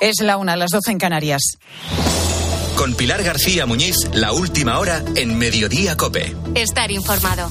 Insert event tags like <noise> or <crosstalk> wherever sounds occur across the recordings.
Es la una, las doce en Canarias. Con Pilar García Muñiz, la última hora en Mediodía Cope. Estar informado.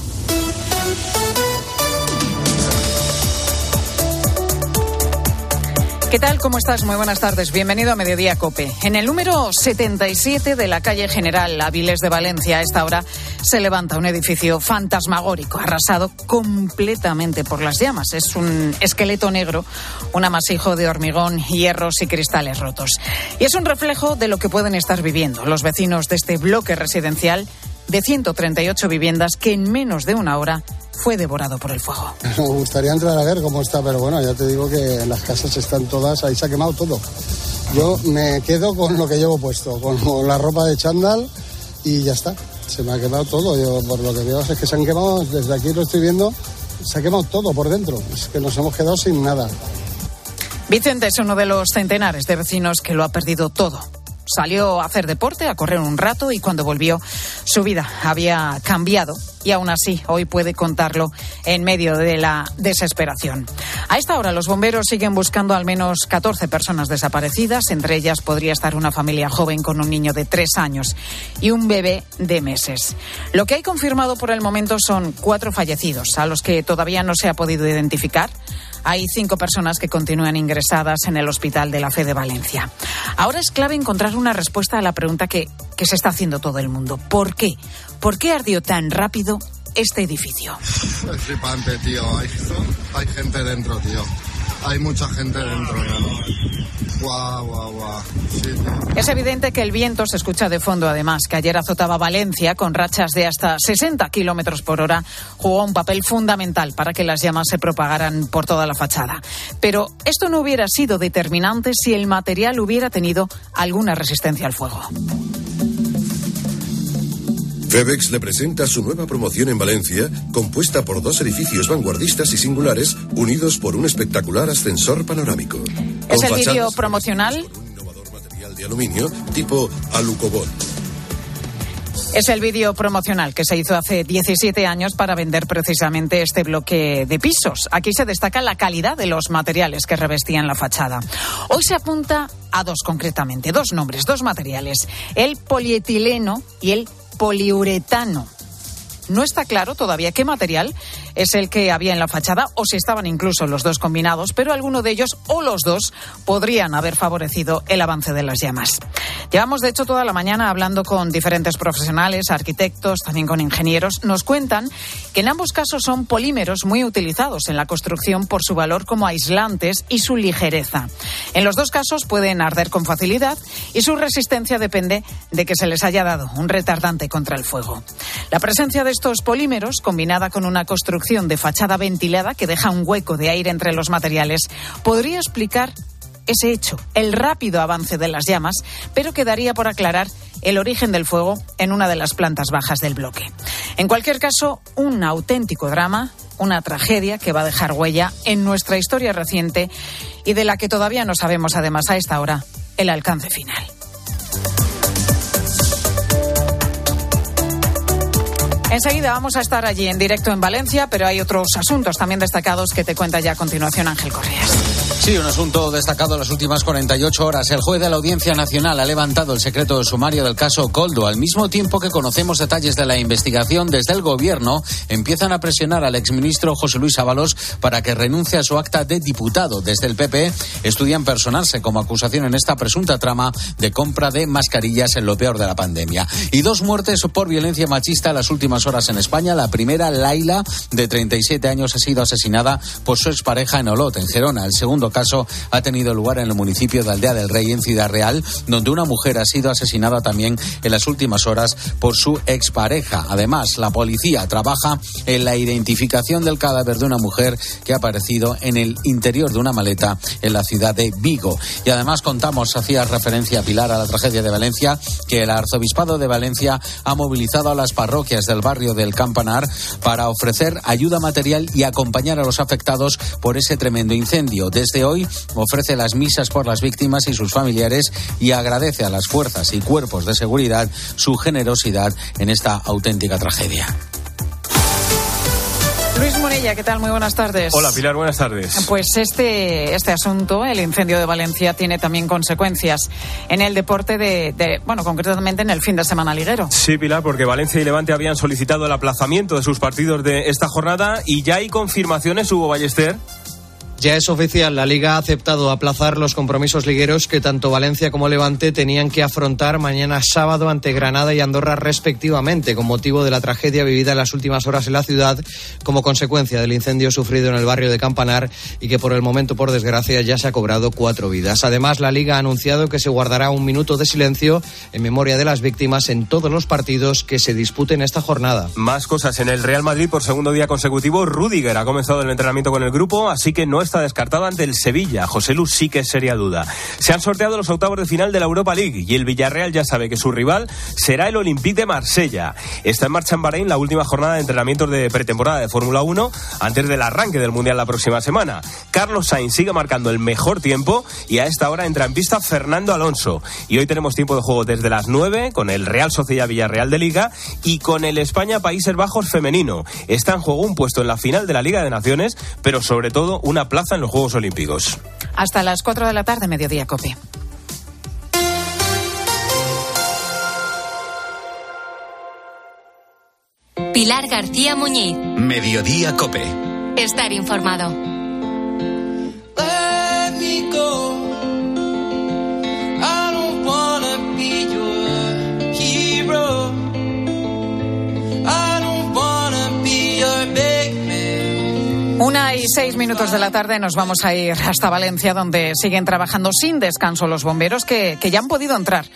¿Qué tal? ¿Cómo estás? Muy buenas tardes. Bienvenido a Mediodía Cope. En el número 77 de la calle General Aviles de Valencia, a esta hora, se levanta un edificio fantasmagórico, arrasado completamente por las llamas. Es un esqueleto negro, un amasijo de hormigón, hierros y cristales rotos. Y es un reflejo de lo que pueden estar viviendo los vecinos de este bloque residencial de 138 viviendas que en menos de una hora fue devorado por el fuego. <laughs> Me gustaría entrar a ver cómo está, pero bueno, ya te digo que las casas están todas, ahí se ha quemado todo. Yo me quedo con lo que llevo puesto, con la ropa de chándal y ya está. Se me ha quemado todo. Yo por lo que veo es que se han quemado, desde aquí lo estoy viendo, se ha quemado todo por dentro. Es que nos hemos quedado sin nada. Vicente es uno de los centenares de vecinos que lo ha perdido todo. Salió a hacer deporte, a correr un rato y cuando volvió su vida había cambiado y aún así hoy puede contarlo en medio de la desesperación. A esta hora los bomberos siguen buscando al menos 14 personas desaparecidas, entre ellas podría estar una familia joven con un niño de tres años y un bebé de meses. Lo que hay confirmado por el momento son cuatro fallecidos, a los que todavía no se ha podido identificar. Hay cinco personas que continúan ingresadas en el Hospital de la Fe de Valencia. Ahora es clave encontrar una respuesta a la pregunta que, que se está haciendo todo el mundo. ¿Por qué? ¿Por qué ardió tan rápido este edificio? Es flipante, tío. Hay, hay gente dentro, tío. Hay mucha gente dentro, Guau, guau, guau. Sí, es evidente que el viento se escucha de fondo, además, que ayer azotaba Valencia con rachas de hasta 60 kilómetros por hora, jugó un papel fundamental para que las llamas se propagaran por toda la fachada. Pero esto no hubiera sido determinante si el material hubiera tenido alguna resistencia al fuego. Febex le presenta su nueva promoción en Valencia, compuesta por dos edificios vanguardistas y singulares, unidos por un espectacular ascensor panorámico. Es el vídeo promocional. Con un innovador material de aluminio tipo alucobón. Es el vídeo promocional que se hizo hace 17 años para vender precisamente este bloque de pisos. Aquí se destaca la calidad de los materiales que revestían la fachada. Hoy se apunta a dos concretamente, dos nombres, dos materiales, el polietileno y el poliuretano. No está claro todavía qué material es el que había en la fachada o si estaban incluso los dos combinados, pero alguno de ellos o los dos podrían haber favorecido el avance de las llamas. Llevamos, de hecho, toda la mañana hablando con diferentes profesionales, arquitectos, también con ingenieros. Nos cuentan que en ambos casos son polímeros muy utilizados en la construcción por su valor como aislantes y su ligereza. En los dos casos pueden arder con facilidad y su resistencia depende de que se les haya dado un retardante contra el fuego. La presencia de estos polímeros, combinada con una construcción de fachada ventilada que deja un hueco de aire entre los materiales, podría explicar ese hecho, el rápido avance de las llamas, pero quedaría por aclarar el origen del fuego en una de las plantas bajas del bloque. En cualquier caso, un auténtico drama, una tragedia que va a dejar huella en nuestra historia reciente y de la que todavía no sabemos, además, a esta hora, el alcance final. Enseguida vamos a estar allí en directo en Valencia, pero hay otros asuntos también destacados que te cuenta ya a continuación Ángel Correas. Sí, un asunto destacado en las últimas 48 horas. El juez de la Audiencia Nacional ha levantado el secreto sumario del caso Coldo. Al mismo tiempo que conocemos detalles de la investigación, desde el Gobierno empiezan a presionar al exministro José Luis Ábalos para que renuncie a su acta de diputado. Desde el PP estudian personarse como acusación en esta presunta trama de compra de mascarillas en lo peor de la pandemia. Y dos muertes por violencia machista en las últimas horas en España. La primera, Laila, de 37 años, ha sido asesinada por su expareja en Olot, en Gerona. El segundo caso ha tenido lugar en el municipio de Aldea del Rey, en Ciudad Real, donde una mujer ha sido asesinada también en las últimas horas por su expareja. Además, la policía trabaja en la identificación del cadáver de una mujer que ha aparecido en el interior de una maleta en la ciudad de Vigo. Y además contamos, hacía referencia Pilar a la tragedia de Valencia, que el arzobispado de Valencia ha movilizado a las parroquias del barrio del Campanar para ofrecer ayuda material y acompañar a los afectados por ese tremendo incendio. Desde hoy ofrece las misas por las víctimas y sus familiares y agradece a las fuerzas y cuerpos de seguridad su generosidad en esta auténtica tragedia. Luis Morella, ¿qué tal? Muy buenas tardes. Hola Pilar, buenas tardes. Pues este, este asunto, el incendio de Valencia, tiene también consecuencias en el deporte de, de, bueno, concretamente en el fin de semana liguero. Sí, Pilar, porque Valencia y Levante habían solicitado el aplazamiento de sus partidos de esta jornada y ya hay confirmaciones, Hugo Ballester. Ya es oficial, la Liga ha aceptado aplazar los compromisos ligueros que tanto Valencia como Levante tenían que afrontar mañana sábado ante Granada y Andorra respectivamente, con motivo de la tragedia vivida en las últimas horas en la ciudad como consecuencia del incendio sufrido en el barrio de Campanar y que por el momento, por desgracia, ya se ha cobrado cuatro vidas. Además, la Liga ha anunciado que se guardará un minuto de silencio en memoria de las víctimas en todos los partidos que se disputen esta jornada. Más cosas en el Real Madrid por segundo día consecutivo. Rudiger ha comenzado el entrenamiento con el grupo, así que no está descartado ante el Sevilla. José Luz sí que sería duda. Se han sorteado los octavos de final de la Europa League y el Villarreal ya sabe que su rival será el Olympique de Marsella. Está en marcha en Bahrein la última jornada de entrenamientos de pretemporada de Fórmula 1 antes del arranque del Mundial la próxima semana. Carlos Sainz sigue marcando el mejor tiempo y a esta hora entra en pista Fernando Alonso. Y hoy tenemos tiempo de juego desde las 9 con el Real Sociedad Villarreal de Liga y con el España Países Bajos femenino. Está en juego un puesto en la final de la Liga de Naciones, pero sobre todo una plaza en los Juegos Olímpicos. Hasta las 4 de la tarde, mediodía, Cope. Pilar García Muñiz. Mediodía Cope. Estar informado. Una y seis minutos de la tarde nos vamos a ir hasta Valencia, donde siguen trabajando sin descanso los bomberos que, que ya han podido entrar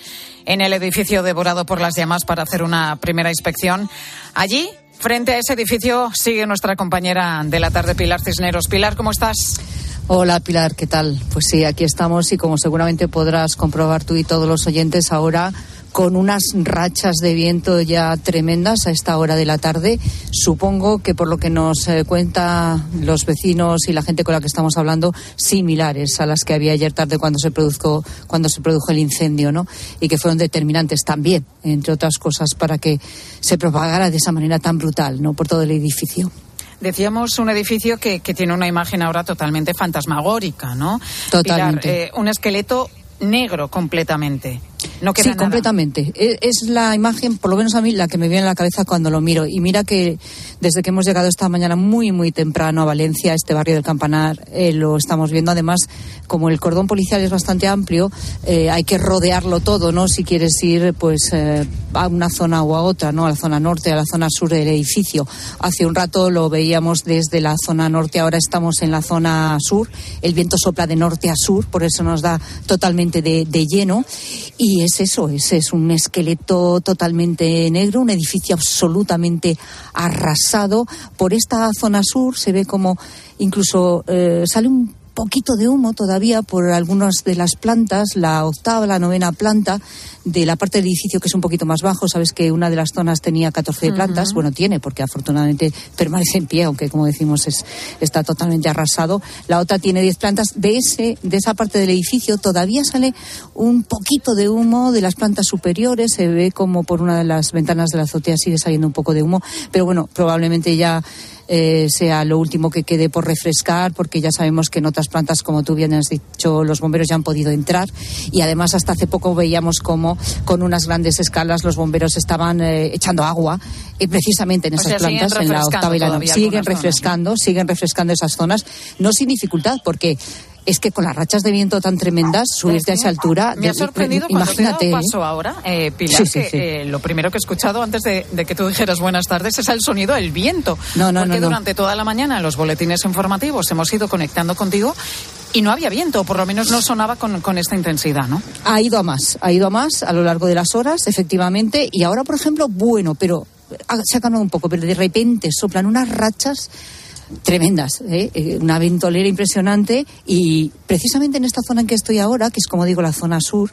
en el edificio devorado por las llamas para hacer una primera inspección. Allí, frente a ese edificio, sigue nuestra compañera de la tarde, Pilar Cisneros. Pilar, ¿cómo estás? Hola Pilar, ¿qué tal? Pues sí, aquí estamos y como seguramente podrás comprobar tú y todos los oyentes ahora con unas rachas de viento ya tremendas a esta hora de la tarde. Supongo que por lo que nos eh, cuenta los vecinos y la gente con la que estamos hablando, similares a las que había ayer tarde cuando se produjo, cuando se produjo el incendio, ¿no? Y que fueron determinantes también, entre otras cosas, para que se propagara de esa manera tan brutal, ¿no? Por todo el edificio. Decíamos un edificio que, que tiene una imagen ahora totalmente fantasmagórica, ¿no? Totalmente. Pilar, eh, un esqueleto negro completamente. No queda sí, nada. completamente. E- Es la imagen, por lo menos a mí, la que me viene a la cabeza cuando lo miro. Y mira que desde que hemos llegado esta mañana muy, muy temprano a Valencia, este barrio del Campanar, eh, lo estamos viendo. Además, como el cordón policial es bastante amplio, eh, hay que rodearlo todo, ¿no? Si quieres ir, pues, eh, a una zona o a otra, ¿no? A la zona norte, a la zona sur del edificio. Hace un rato lo veíamos desde la zona norte, ahora estamos en la zona sur. El viento sopla de norte a sur, por eso nos da totalmente de, de lleno. Y es eso, es, es un esqueleto totalmente negro, un edificio absolutamente arrasado. Por esta zona sur se ve como incluso eh, sale un poquito de humo todavía por algunas de las plantas, la octava, la novena planta de la parte del edificio que es un poquito más bajo. Sabes que una de las zonas tenía 14 Ujú. plantas, bueno, tiene, porque afortunadamente permanece en pie, aunque como decimos es, está totalmente arrasado. La otra tiene 10 plantas. De, ese, de esa parte del edificio todavía sale un poquito de humo de las plantas superiores, se ve como por una de las ventanas de la azotea sigue saliendo un poco de humo, pero bueno, probablemente ya eh, sea lo último que quede por refrescar, porque ya sabemos que en otras plantas, como tú bien has dicho, los bomberos ya han podido entrar. Y además, hasta hace poco veíamos como con unas grandes escalas los bomberos estaban eh, echando agua, eh, precisamente en O esas sea, plantas, en la octava y la Siguen zonas, refrescando, siguen refrescando esas zonas, no sin dificultad, porque. Es que con las rachas de viento tan tremendas, subirte a esa altura, Me ha de- sorprendido cuando te he imagínate. ¿eh? paso ahora, eh, Pilar, Sí, sí, que eh, lo primero que he escuchado antes de, de que tú dijeras buenas tardes es el sonido del viento. No, no, Porque no, durante toda la mañana en los boletines informativos hemos ido conectando contigo y no había viento, por lo menos no sonaba con, con esta intensidad, ¿no? Ha ido a más, ha ido a más a lo largo de las horas, efectivamente, y ahora, por ejemplo, bueno, pero ha- se ha calmado un poco, pero de repente soplan unas rachas tremendas, ¿eh? Eh, una ventolera impresionante y precisamente en esta zona en que estoy ahora, que es como digo la zona sur,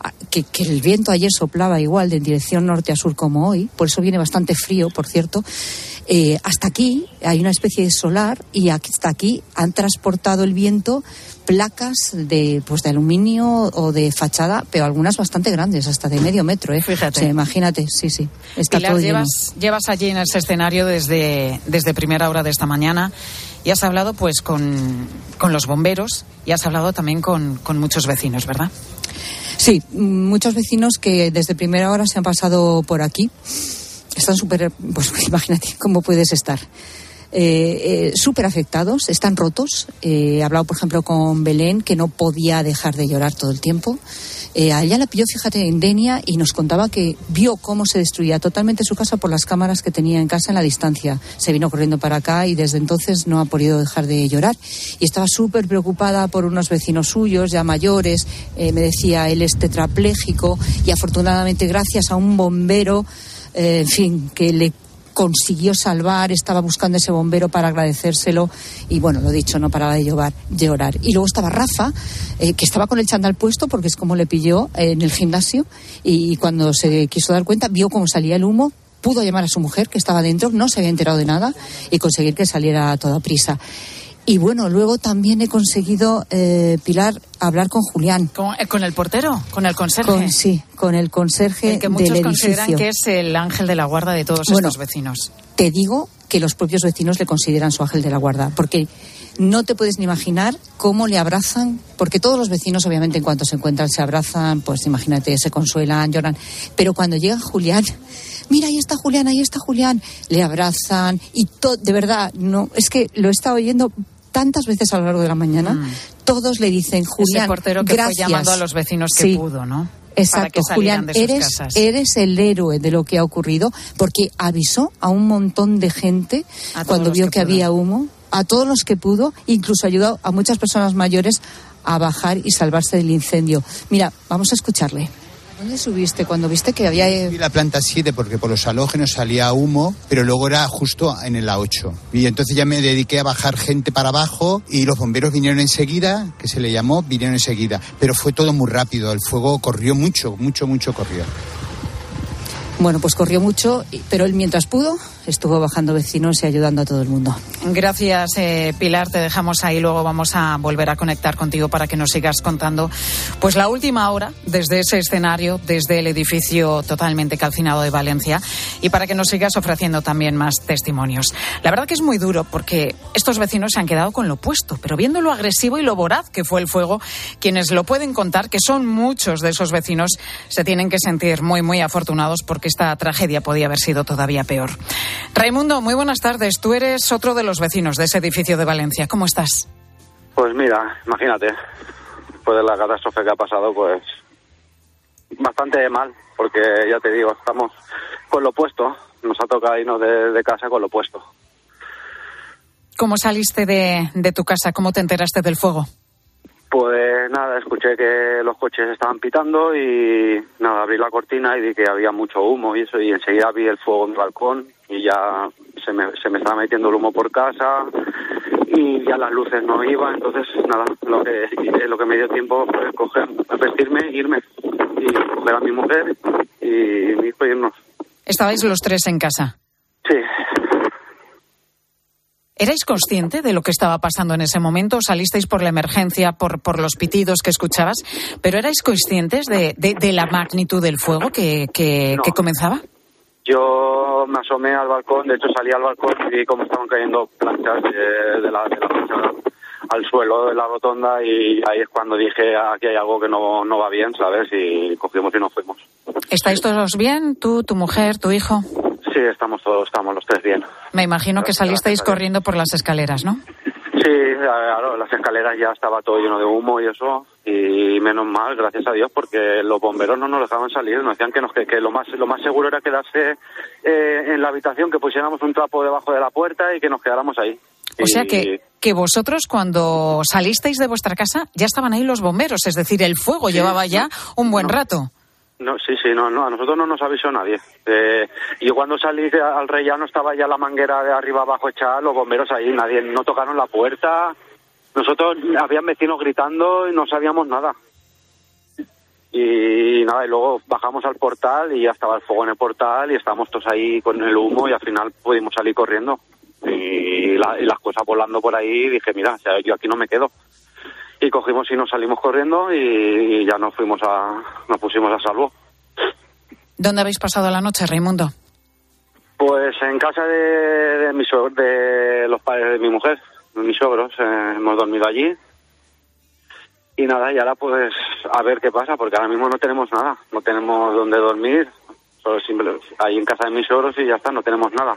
ah, que, el viento ayer soplaba igual de dirección norte a sur como hoy, por eso viene bastante frío, por cierto, eh, hasta aquí hay una especie de solar y hasta aquí han transportado el viento placas de, pues, de aluminio o de fachada, pero algunas bastante grandes, hasta de medio metro. ¿eh? Fíjate. imagínate, sí, sí. Está Pilar, todo lleno. llevas, llevas allí en ese escenario desde, desde primera hora de esta mañana y has hablado pues con, con los bomberos y has hablado también con, con muchos vecinos, ¿verdad? Sí, muchos vecinos que desde primera hora se han pasado por aquí. Están súper, pues <laughs> imagínate cómo puedes estar. Eh, eh, súper afectados, están rotos. Eh, he hablado, por ejemplo, con Belén, que no podía dejar de llorar todo el tiempo. Eh, a ella la pilló, fíjate, en Denia y nos contaba que vio cómo se destruía totalmente su casa por las cámaras que tenía en casa en la distancia. Se vino corriendo para acá y desde entonces no ha podido dejar de llorar. Y estaba súper preocupada por unos vecinos suyos, ya mayores. Eh, me decía, él es tetrapléjico y afortunadamente gracias a un bombero, en fin, que le consiguió salvar, estaba buscando ese bombero para agradecérselo y bueno, lo dicho, no paraba de llorar. llorar. Y luego estaba Rafa, eh, que estaba con el chándal puesto porque es como le pilló eh, en el gimnasio y cuando se quiso dar cuenta vio cómo salía el humo, pudo llamar a su mujer que estaba dentro, no se había enterado de nada y conseguir que saliera a toda prisa. Y bueno, luego también he conseguido, eh, Pilar, hablar con Julián. ¿Con, eh, con el portero? ¿Con el conserje? Con, sí, con el conserje el que muchos del consideran que es el ángel de la guarda de todos Bueno, estos vecinos. Te digo que los propios vecinos le consideran su ángel de la guarda, porque no te puedes ni imaginar cómo le abrazan, porque todos los vecinos obviamente en cuanto se encuentran se abrazan, pues imagínate, se consuelan, lloran, pero cuando llega Julián, mira, ahí está Julián, ahí está Julián, le abrazan y todo, de verdad, no, es que lo he estado oyendo tantas veces a lo largo de la mañana, todos le dicen, Julián, Mm. Ese portero que gracias. fue llamando a los vecinos que Sí. pudo, ¿no? Exacto, Julián, eres, casas. eres el héroe de lo que ha ocurrido porque avisó a un montón de gente A cuando vio que había humo, a todos los que pudo, incluso ayudó a muchas personas mayores a bajar y salvarse del incendio. Mira, vamos a escucharle. ¿Dónde subiste cuando viste que había... Subí la planta 7 porque por los halógenos salía humo, pero luego era justo en el A8. Y entonces ya me dediqué a bajar gente para abajo y los bomberos vinieron enseguida, que se le llamó, vinieron enseguida. Pero fue todo muy rápido, el fuego corrió mucho, mucho, mucho corrió. Bueno, pues corrió mucho, pero él mientras pudo estuvo bajando vecinos y ayudando a todo el mundo. Gracias, eh, Pilar. Te dejamos ahí. Luego vamos a volver a conectar contigo para que nos sigas contando, pues la última hora desde ese escenario, desde el edificio totalmente calcinado de Valencia, y para que nos sigas ofreciendo también más testimonios. La verdad que es muy duro porque estos vecinos se han quedado con lo opuesto, pero viendo lo agresivo y lo voraz que fue el fuego, quienes lo pueden contar, que son muchos de esos vecinos, se tienen que sentir muy, muy afortunados porque esta tragedia podía haber sido todavía peor. Raimundo, muy buenas tardes. Tú eres otro de los vecinos de ese edificio de Valencia. ¿Cómo estás? Pues mira, imagínate, después de la catástrofe que ha pasado, pues bastante mal, porque ya te digo, estamos con lo opuesto, nos ha tocado irnos de, de casa con lo opuesto. ¿Cómo saliste de, de tu casa? ¿Cómo te enteraste del fuego? Pues nada, escuché que los coches estaban pitando y nada, abrí la cortina y vi que había mucho humo y eso, y enseguida vi el fuego en el balcón y ya se me, se me estaba metiendo el humo por casa y ya las luces no iban, entonces nada, lo que hice, lo que me dio tiempo fue coger, vestirme, irme y coger a mi mujer y mi hijo irnos. Estabais los tres en casa. Sí, ¿Erais consciente de lo que estaba pasando en ese momento? ¿Salisteis por la emergencia, por, por los pitidos que escuchabas? ¿Pero erais conscientes de, de- de la magnitud del fuego que, que- No. que comenzaba? Yo me asomé al balcón, de hecho salí al balcón y vi cómo estaban cayendo planchas de, de la, de la fachada al suelo de la rotonda y ahí es cuando dije aquí hay algo que no, no va bien, ¿sabes? Y cogimos y nos fuimos. ¿Estáis todos bien? ¿Tú, tu mujer, tu hijo? Sí, estamos todos, estamos los tres bien. Me imagino que salisteis corriendo por las escaleras, ¿no? Sí, claro, las escaleras ya estaba todo lleno de humo y eso, y menos mal, gracias a Dios, porque los bomberos no nos dejaban salir, nos decían que, nos, que, que lo, más, lo más seguro era quedarse eh, en la habitación, que pusiéramos un trapo debajo de la puerta y que nos quedáramos ahí. O sea que, que vosotros cuando salisteis de vuestra casa ya estaban ahí los bomberos, es decir, el fuego llevaba ya un buen rato. No, sí, sí, no, no, a nosotros no nos avisó nadie. Eh, yo cuando salí al rellano estaba ya la manguera de arriba abajo echada, los bomberos ahí, nadie, no tocaron la puerta. Nosotros, habían vecinos gritando y no sabíamos nada. Y nada, y luego bajamos al portal y ya estaba el fuego en el portal y estábamos todos ahí con el humo y al final pudimos salir corriendo. Y, la- y las cosas volando por ahí dije, mira, yo aquí no me quedo. Y cogimos y nos salimos corriendo y, y ya nos fuimos a, nos pusimos a salvo. ¿Dónde habéis pasado la noche, Raimundo? Pues en casa de, de, mi suegro- de los padres de mi mujer, de mis suegros, eh, hemos dormido allí. Y nada, y ahora pues a ver qué pasa, porque ahora mismo no tenemos nada, no tenemos dónde dormir, solo simple, ahí en casa de mis suegros y ya está, no tenemos nada.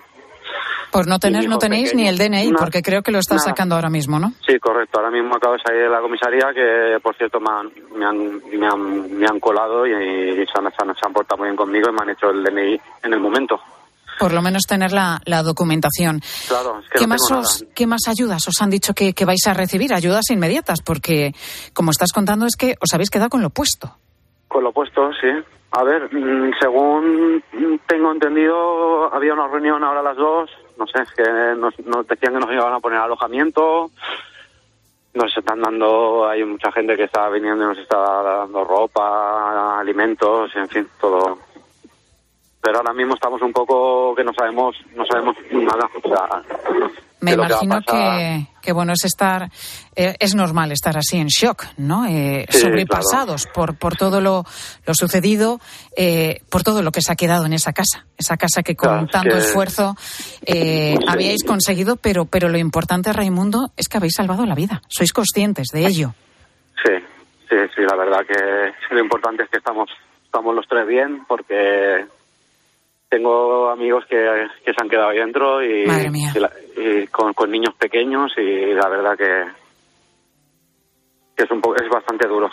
Por no tener, no tenéis pequeño. ni el DNI, Nada. porque creo que lo estás Nada. sacando ahora mismo, ¿no? Sí, correcto, ahora mismo acabo de salir de la comisaría, que por cierto me han, me han, me han, me han colado y, y se, han, se han- se han portado muy bien conmigo y me han hecho el DNI en el momento. Por lo menos tener la, la documentación. Claro, es que ¿Qué, no más os-. ¿Qué más ayudas os han dicho que, que vais a recibir? Ayudas inmediatas, porque como estás contando es que os habéis quedado con lo opuesto. Con lo puesto, sí. A ver, mm, según tengo entendido, había una reunión ahora a las dos. No sé, que nos, nos decían que nos iban a poner alojamiento. Nos están dando, hay mucha gente que está viniendo y nos está dando ropa, alimentos, en fin, todo. Pero ahora mismo estamos un poco que no sabemos, no sabemos nada. O sea, Me que imagino que, que, bueno, es estar, eh, es normal estar así en shock, ¿no? Eh, Sí, sobrepasados por, por todo lo, lo sucedido, eh, por todo lo que se ha quedado en esa casa. Esa casa que con Claro, tanto esfuerzo eh, Sí. habíais conseguido, pero, pero lo importante, Raimundo, es que habéis salvado la vida. Sois conscientes de ello. Sí, sí, sí, la verdad que lo importante es que estamos, estamos los tres bien porque tengo amigos que, que se han quedado ahí dentro y, Madre mía. y la- y con, con niños pequeños y la verdad que, que es un poco, es bastante duro.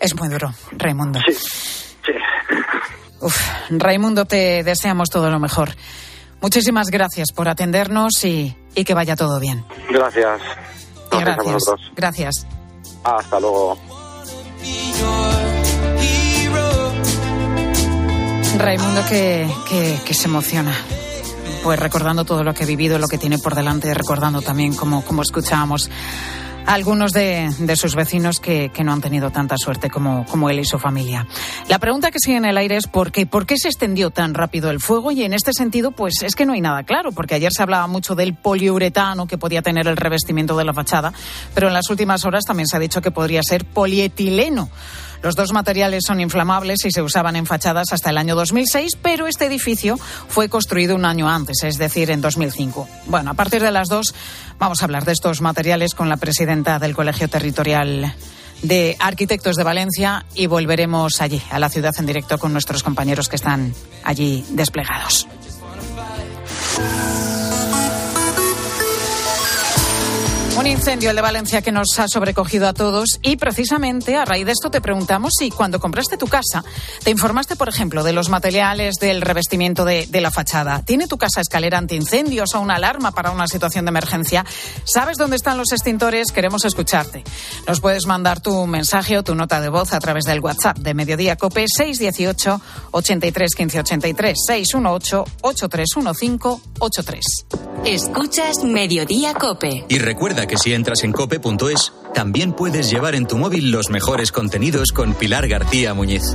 Es muy duro, Raimundo. Sí. Uf, Raimundo, te deseamos todo lo mejor. Muchísimas gracias por atendernos y, y que vaya todo bien. Gracias. Gracias a gracias. vosotros. Gracias. Hasta luego. Raimundo que, que, que se emociona. Pues recordando todo lo que ha vivido, lo que tiene por delante, recordando también como, como escuchábamos a algunos de, de sus vecinos que, que no han tenido tanta suerte como, como él y su familia. La pregunta que sigue en el aire es ¿por qué? ¿Por qué se extendió tan rápido el fuego? Y en este sentido, pues es que no hay nada claro, porque ayer se hablaba mucho del poliuretano que podía tener el revestimiento de la fachada, pero en las últimas horas también se ha dicho que podría ser polietileno. Los dos materiales son inflamables y se usaban en fachadas hasta el año 2006, pero este edificio fue construido un año antes, es decir, en 2005. Bueno, a partir de las dos vamos a hablar de estos materiales con la presidenta del Colegio Territorial de Arquitectos de Valencia y volveremos allí, a la ciudad en directo con nuestros compañeros que están allí desplegados. Un incendio el de Valencia que nos ha sobrecogido a todos y precisamente a raíz de esto te preguntamos si cuando compraste tu casa te informaste, por ejemplo, de los materiales del revestimiento de, de la fachada. ¿Tiene tu casa escalera antiincendios o una alarma para una situación de emergencia? ¿Sabes dónde están los extintores? Queremos escucharte. Nos puedes mandar tu mensaje o tu nota de voz a través del WhatsApp de Mediodía Cope 618 83 15 83 618 8315 83. Escuchas Mediodía Cope. Y recuerda que si entras en cope.es, también puedes llevar en tu móvil los mejores contenidos con Pilar García Muñiz.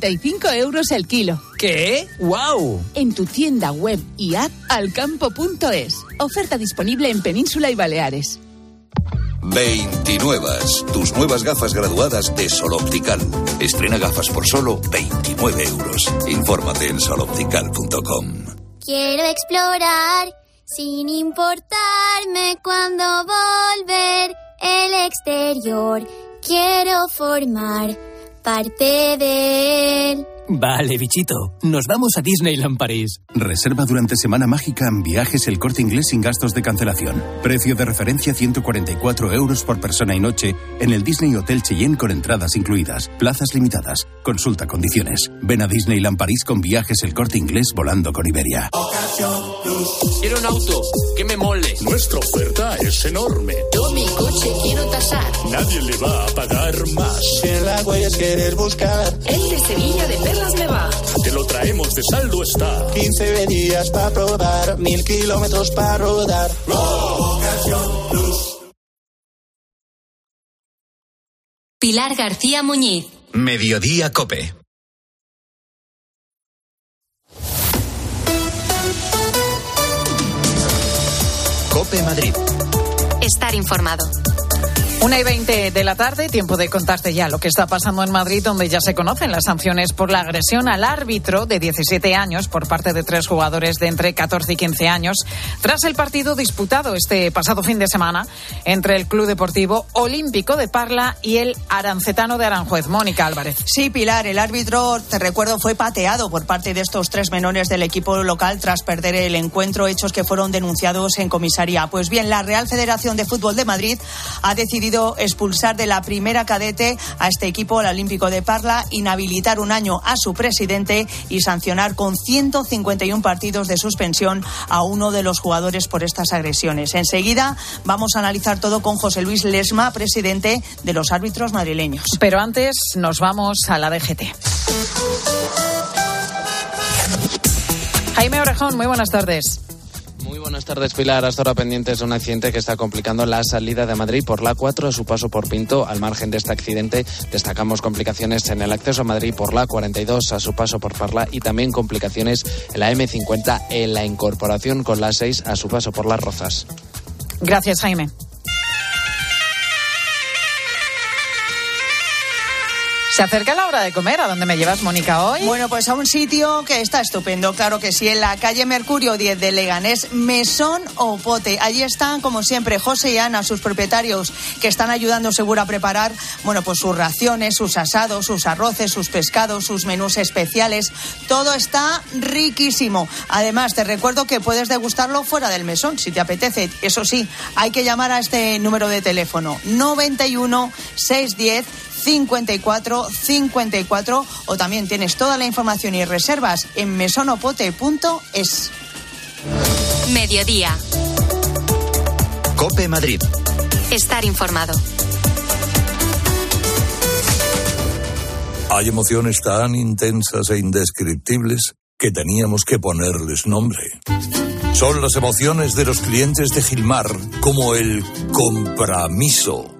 5,95 euros el kilo. ¿Qué? ¡Wow! En tu tienda web y app alcampo.es. Oferta disponible en Península y Baleares. 29. Tus nuevas gafas graduadas de Sol Optical. Estrena gafas por solo 29 euros. Infórmate en soloptical.com. Quiero explorar sin importarme cuando volver el exterior. Quiero formar parte de él. Vale, bichito. Nos vamos a Disneyland París. Reserva durante Semana Mágica en viajes el corte inglés sin gastos de cancelación. Precio de referencia 144 euros por persona y noche en el Disney Hotel Cheyenne con entradas incluidas. Plazas limitadas. Consulta condiciones. Ven a Disneyland París con viajes el corte inglés volando con Iberia. Quiero un auto que me mole. Nuestra oferta es enorme. Yo mi coche quiero tasar. Nadie le va a pagar más. Si en la huella querer buscar. El de Sevilla de Me va. Te lo traemos de saldo está. 15 días para probar, mil kilómetros para rodar. Pilar García Muñiz. Mediodía Cope. Cope Madrid. Estar informado. Una y veinte de la tarde, tiempo de contarte ya lo que está pasando en Madrid, donde ya se conocen las sanciones por la agresión al árbitro de 17 años por parte de tres jugadores de entre 14 y 15 años, tras el partido disputado este pasado fin de semana entre el Club Deportivo Olímpico de Parla y el Arancetano de Aranjuez. Mónica Álvarez. Sí, Pilar, el árbitro, te recuerdo, fue pateado por parte de estos tres menores del equipo local tras perder el encuentro, hechos que fueron denunciados en comisaría. Pues bien, la Real Federación de Fútbol de Madrid ha decidido expulsar de la primera cadete a este equipo, el Olímpico de Parla, inhabilitar un año a su presidente y sancionar con 151 partidos de suspensión a uno de los jugadores por estas agresiones. Enseguida vamos a analizar todo con José Luis Lesma, presidente de los árbitros madrileños. Pero antes nos vamos a la DGT. Jaime Orejón, muy buenas tardes. Buenas tardes, Pilar. Hasta ahora pendientes de un accidente que está complicando la salida de Madrid por la 4 a su paso por Pinto. Al margen de este accidente, destacamos complicaciones en el acceso a Madrid por la 42 a su paso por Parla y también complicaciones en la M50 en la incorporación con la 6 a su paso por Las Rozas. Gracias, Jaime. Se acerca la hora de comer. ¿A dónde me llevas, Mónica, hoy? Bueno, pues a un sitio que está estupendo, claro que sí, en la calle Mercurio 10 de Leganés, Mesón o Pote. Allí están, como siempre, José y Ana, sus propietarios, que están ayudando seguro a preparar, bueno, pues sus raciones, sus asados, sus arroces, sus pescados, sus menús especiales. Todo está riquísimo. Además, te recuerdo que puedes degustarlo fuera del mesón, si te apetece. Eso sí, hay que llamar a este número de teléfono, 91 610 54 54 o también tienes toda la información y reservas en mesonopote.es. Mediodía. Cope Madrid. Estar informado. Hay emociones tan intensas e indescriptibles que teníamos que ponerles nombre. Son las emociones de los clientes de Gilmar, como el compromiso.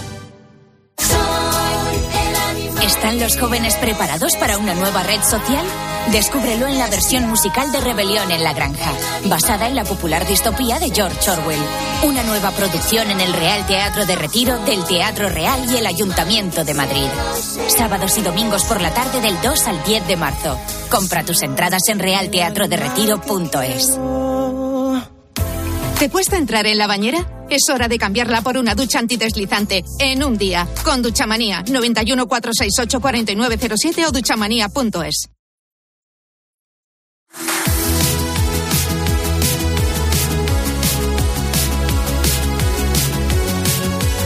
¿Están los jóvenes preparados para una nueva red social? Descúbrelo en la versión musical de Rebelión en la Granja, basada en la popular distopía de George Orwell. Una nueva producción en el Real Teatro de Retiro del Teatro Real y el Ayuntamiento de Madrid. Sábados y domingos por la tarde del 2 al 10 de marzo. Compra tus entradas en realteatroderetiro.es. ¿Te cuesta entrar en la bañera? Es hora de cambiarla por una ducha antideslizante en un día. Con Duchamanía 91 468 4907 o duchamanía.es.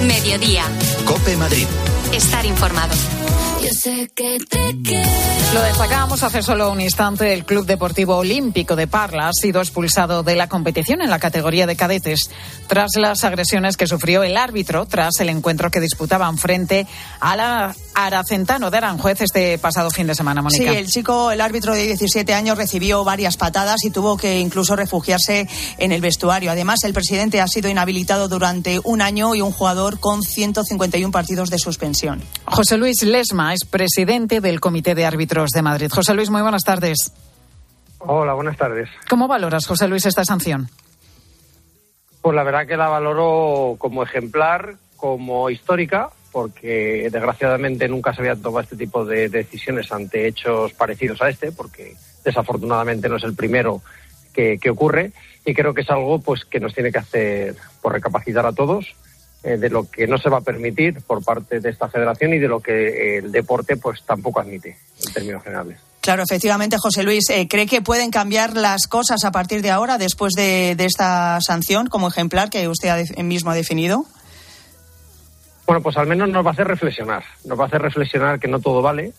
Mediodía. Cope Madrid. Estar informado. Yo sé que te quiero. Lo destacábamos hace solo un instante. El Club Deportivo Olímpico de Parla ha sido expulsado de la competición en la categoría de cadetes tras las agresiones que sufrió el árbitro tras el encuentro que disputaban frente a la Aracentano de Aranjuez este pasado fin de semana, Mónica. Sí, el chico, el árbitro de 17 años, recibió varias patadas y tuvo que incluso refugiarse en el vestuario. Además, el presidente ha sido inhabilitado durante un año y un jugador con 151 partidos de suspensión. José Luis Lesma es presidente del Comité de Árbitros de Madrid. José Luis, muy buenas tardes. Hola, buenas tardes. ¿Cómo valoras, José Luis, esta sanción? Pues la verdad que la valoro como ejemplar, como histórica, porque desgraciadamente nunca se habían tomado este tipo de decisiones ante hechos parecidos a este, porque desafortunadamente no es el primero que, que ocurre y creo que es algo pues que nos tiene que hacer por recapacitar a todos eh, de lo que no se va a permitir por parte de esta federación y de lo que el deporte pues tampoco admite términos generales. Claro, efectivamente, José Luis, eh, ¿cree que pueden cambiar las cosas a partir de ahora, después de, de esta sanción como ejemplar que usted ha de- mismo ha definido? Bueno, pues al menos nos va a hacer reflexionar. Nos va a hacer reflexionar que no todo vale,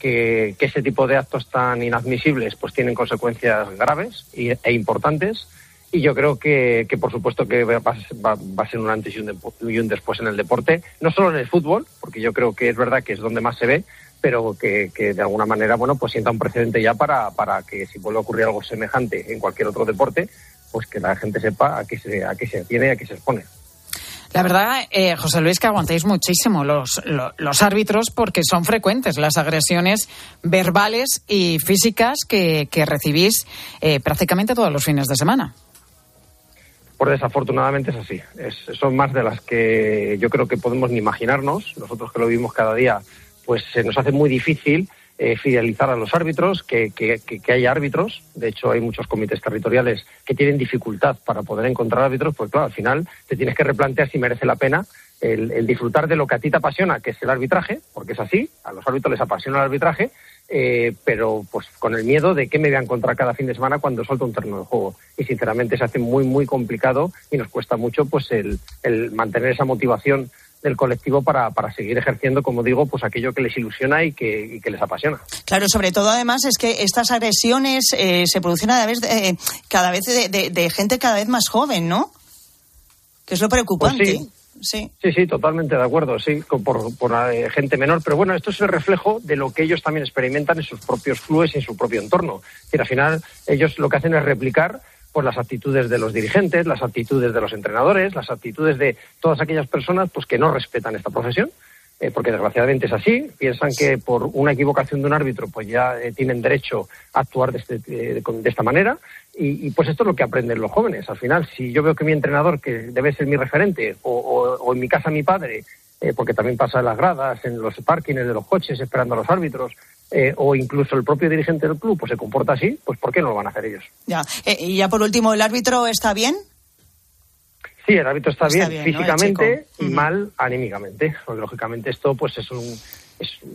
que, que ese tipo de actos tan inadmisibles pues tienen consecuencias graves y- e importantes. Y yo creo que, que por supuesto que va, va- va a ser un antes y un, de- y un después en el deporte, no solo en el fútbol, porque yo creo que es verdad que es donde más se ve, pero que, que de alguna manera, bueno, pues sienta un precedente ya para, para que si vuelve a ocurrir algo semejante en cualquier otro deporte, pues que la gente sepa a qué se, a qué se tiene y a qué se expone. La verdad, eh, José Luis, que aguantáis muchísimo los, lo- los árbitros porque son frecuentes las agresiones verbales y físicas que, que recibís eh, prácticamente todos los fines de semana. Por desafortunadamente es así. Es- son más de las que yo creo que podemos ni imaginarnos. Nosotros que lo vivimos cada día, pues se nos hace muy difícil eh, fidelizar a los árbitros, que, que, que- haya árbitros. De hecho, hay muchos comités territoriales que tienen dificultad para poder encontrar árbitros, pues claro, al final te tienes que replantear si merece la pena el, el disfrutar de lo que a ti te apasiona, que es el arbitraje, porque es así, a los árbitros les apasiona el arbitraje, eh, pero pues con el miedo de qué me voy a encontrar cada fin de semana cuando suelto un terreno de juego. Y sinceramente se hace muy, muy complicado y nos cuesta mucho pues el, el mantener esa motivación del colectivo para, para seguir ejerciendo, como digo, pues aquello que les ilusiona y que, y que les apasiona. Claro, sobre todo además es que estas agresiones eh, se producen a la vez de- eh, cada vez de, de- de gente cada vez más joven, ¿no? Que es lo preocupante. Pues sí. sí. Sí, sí, totalmente de acuerdo, sí, por, por, eh, gente menor. Pero bueno, esto es el reflejo de lo que ellos también experimentan en sus propios clubes y en su propio entorno. Decir, al final, ellos lo que hacen es replicar pues las actitudes de los dirigentes, las actitudes de los entrenadores, las actitudes de todas aquellas personas pues que no respetan esta profesión. eh, porque desgraciadamente es así, piensan que por una equivocación de un árbitro pues ya eh, tienen derecho a actuar de, este, eh, de- de esta manera y, pues esto es lo que aprenden los jóvenes. Al final, si yo veo que mi entrenador, que debe ser mi referente, o, en mi casa mi padre, porque también pasa en las gradas, en los parkings de los coches, esperando a los árbitros, eh, o incluso el propio dirigente del club, pues se comporta así, pues ¿por qué no lo van a hacer ellos? Ya. Eh, y ya por último, ¿el árbitro está bien? Sí, el árbitro está, Está bien, bien, ¿no? El físicamente mal anímicamente. Porque lógicamente esto pues es un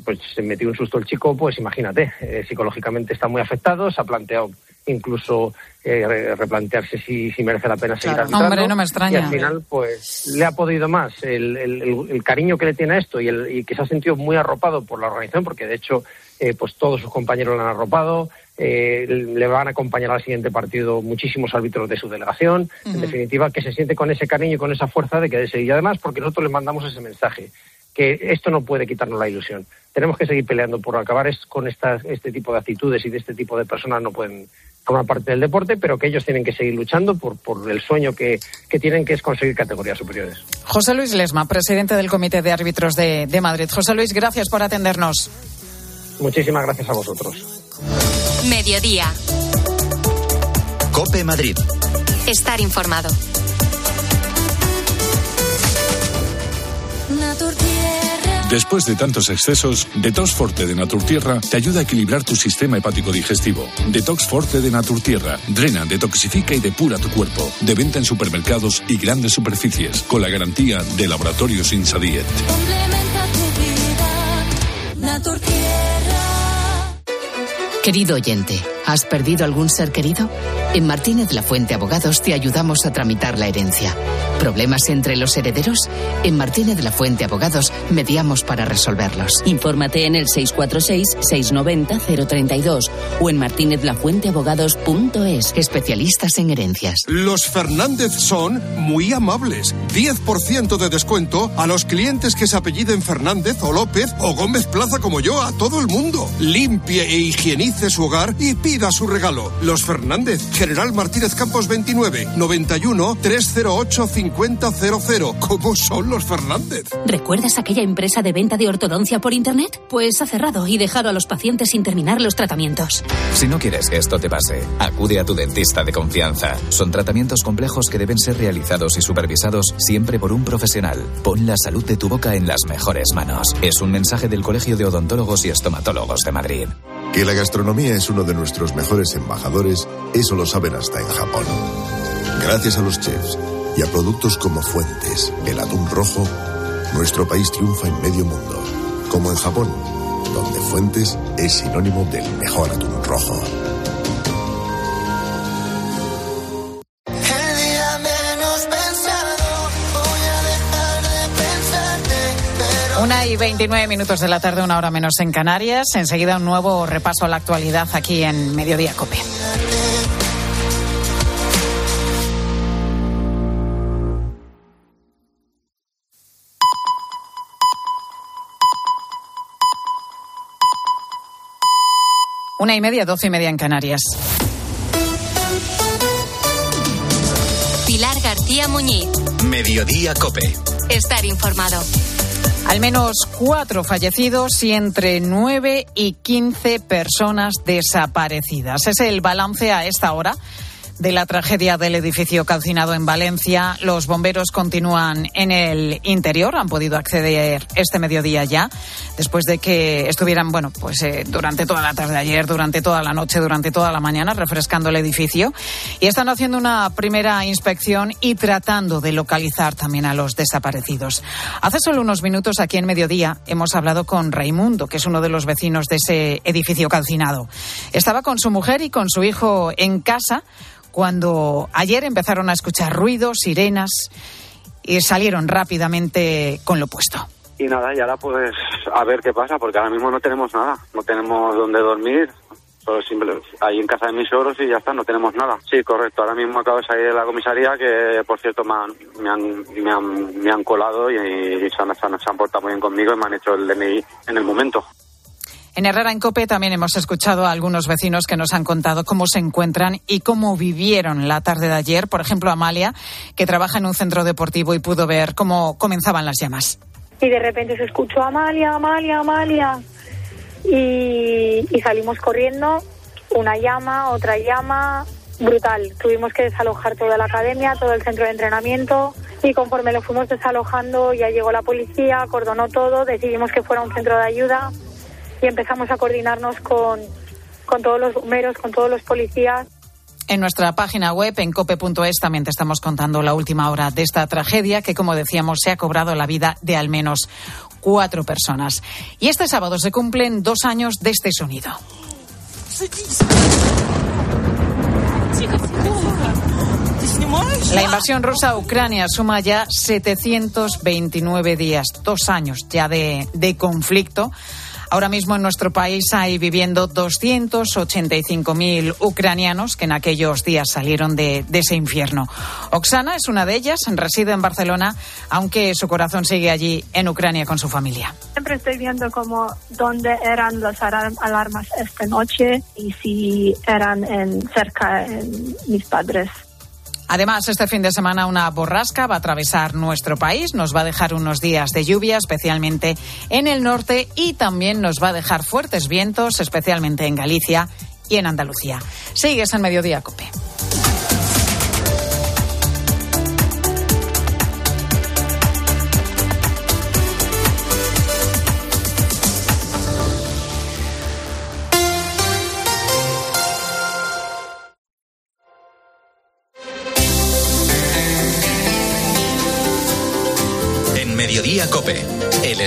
pues se metió un susto el chico, pues imagínate, eh, psicológicamente está muy afectado, se ha planteado incluso eh, re- replantearse si, si merece la pena seguir Claro. arbitrando. Hombre, no me extraña. Y al final, pues le ha podido más el, el- el- el cariño que le tiene a esto y, el, y que se ha sentido muy arropado por la organización, porque de hecho, eh, pues todos sus compañeros le han arropado, eh, le van a acompañar al siguiente partido muchísimos árbitros de su delegación. En definitiva, que se siente con ese cariño y con esa fuerza de que de seguir. Y además, porque nosotros le mandamos ese mensaje, que esto no puede quitarnos la ilusión. Tenemos que seguir peleando por acabar es- con estas, este tipo de actitudes y de este tipo de personas no pueden formar parte del deporte, pero que ellos tienen que seguir luchando por, por el sueño que, que tienen, que es conseguir categorías superiores. José Luis Lesma, presidente del Comité de Árbitros de, de Madrid. José Luis, gracias por atendernos. Muchísimas gracias a vosotros. Mediodía. Cope Madrid. Estar informado. Después de tantos excesos, Detox Forte de Naturtierra te ayuda a equilibrar tu sistema hepático digestivo. Detox Forte de Naturtierra drena, detoxifica y depura tu cuerpo. De venta en supermercados y grandes superficies, con la garantía de Laboratorios Insadiet. Querido oyente, ¿has perdido algún ser querido? En Martínez La Fuente Abogados te ayudamos a tramitar la herencia. ¿Problemas entre los herederos? En Martínez La Fuente Abogados mediamos para resolverlos. Infórmate en el 646-690-032 o en martinezlafuenteabogados.es. Especialistas en herencias. Los Fernández son muy amables. 10% de descuento a los clientes que se apelliden Fernández o López o Gómez Plaza como yo, a todo el mundo. Limpie e higienice su hogar y pida su regalo. Los Fernández, General Martínez Campos 29, 91 308 5000. ¿Cómo son los Fernández? ¿Recuerdas aquella empresa de venta de ortodoncia por Internet? Pues ha cerrado y dejado a los pacientes sin terminar los tratamientos. Si no quieres que esto te pase, acude a tu dentista de confianza. Son tratamientos complejos que deben ser realizados y supervisados siempre por un profesional. Pon la salud de tu boca en las mejores manos. Es un mensaje del Colegio de Odontólogos y Estomatólogos de Madrid. Que la gastronomía es uno de nuestros mejores embajadores Eso lo saben hasta en Japón. Gracias a los chefs y a productos como Fuentes, el atún rojo, nuestro país triunfa en medio mundo, como en Japón, donde Fuentes es sinónimo del mejor atún rojo. Una y 29 minutos de la tarde, una hora menos en Canarias. Enseguida un nuevo repaso a la actualidad aquí en Mediodía Cope. Una y media, doce y media en Canarias. Pilar García Muñiz. Mediodía Cope. Estar informado. Al menos cuatro fallecidos y entre nueve y quince personas desaparecidas. Es el balance a esta hora de la tragedia del edificio calcinado en Valencia. Los bomberos continúan en el interior, han podido acceder este mediodía ya, después de que estuvieran, bueno, pues eh, durante toda la tarde de ayer, durante toda la noche, durante toda la mañana, refrescando el edificio. Y están haciendo una primera inspección y tratando de localizar también a los desaparecidos. Hace solo unos minutos aquí en mediodía hemos hablado con Raimundo, que es uno de los vecinos de ese edificio calcinado. Estaba con su mujer y con su hijo en casa cuando ayer empezaron a escuchar ruidos, sirenas y salieron rápidamente con lo puesto. Y nada, y ahora pues a ver qué pasa, porque ahora mismo no tenemos nada, no tenemos dónde dormir, solo simple, ahí en casa de mis ogros y ya está, no tenemos nada. Sí, correcto, ahora mismo acabo de salir de la comisaría que por cierto me han, me han, me han, me han colado y, y se, han, se han portado muy bien conmigo y me han hecho el DNI en el momento. En Herrera en Cope también hemos escuchado a algunos vecinos que nos han contado cómo se encuentran y cómo vivieron la tarde de ayer. Por ejemplo, Amalia, que trabaja en un centro deportivo y pudo ver cómo comenzaban las llamas. Y de repente se escuchó Amalia, Amalia, Amalia. Y, y salimos corriendo, una llama, otra llama, brutal. Tuvimos que desalojar toda la academia, todo el centro de entrenamiento y conforme lo fuimos desalojando ya llegó la policía, acordonó todo, decidimos que fuera un centro de ayuda y empezamos a coordinarnos con, con todos los bomberos, con todos los policías. En nuestra página web, en cope.es, también te estamos contando la última hora de esta tragedia que, como decíamos, se ha cobrado la vida de al menos cuatro personas. Y este sábado se cumplen dos años de este sonido. La invasión rusa a Ucrania suma ya 729 días, dos años ya de, de conflicto. Ahora mismo en nuestro país hay viviendo 285.000 ucranianos que en aquellos días salieron de, ese infierno. Oksana es una de ellas, reside en Barcelona, aunque su corazón sigue allí en Ucrania con su familia. Siempre estoy viendo como dónde eran las alarmas esta noche y si eran en, cerca en mis padres. Además, este fin de semana una borrasca va a atravesar nuestro país, nos va a dejar unos días de lluvia, especialmente en el norte, y también nos va a dejar fuertes vientos, especialmente en Galicia y en Andalucía. Sigues en Mediodía, Cope.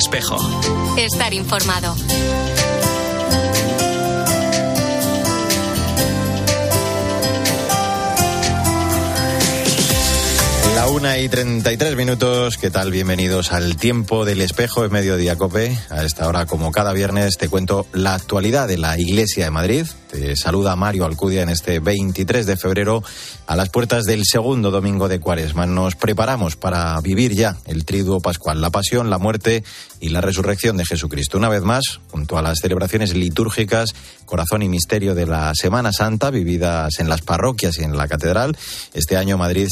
Espejo. Estar informado. La una y treinta y tres minutos, ¿qué tal? Bienvenidos al tiempo del espejo en Mediodía Cope. A esta hora, como cada viernes, te cuento la actualidad de la Iglesia de Madrid. Te saluda Mario Alcudia en este 23 de febrero a las puertas del segundo domingo de Cuaresma. Nos preparamos para vivir ya el triduo pascual, la pasión, la muerte y la resurrección de Jesucristo. Una vez más, junto a las celebraciones litúrgicas, corazón y misterio de la Semana Santa, vividas en las parroquias y en la catedral, este año Madrid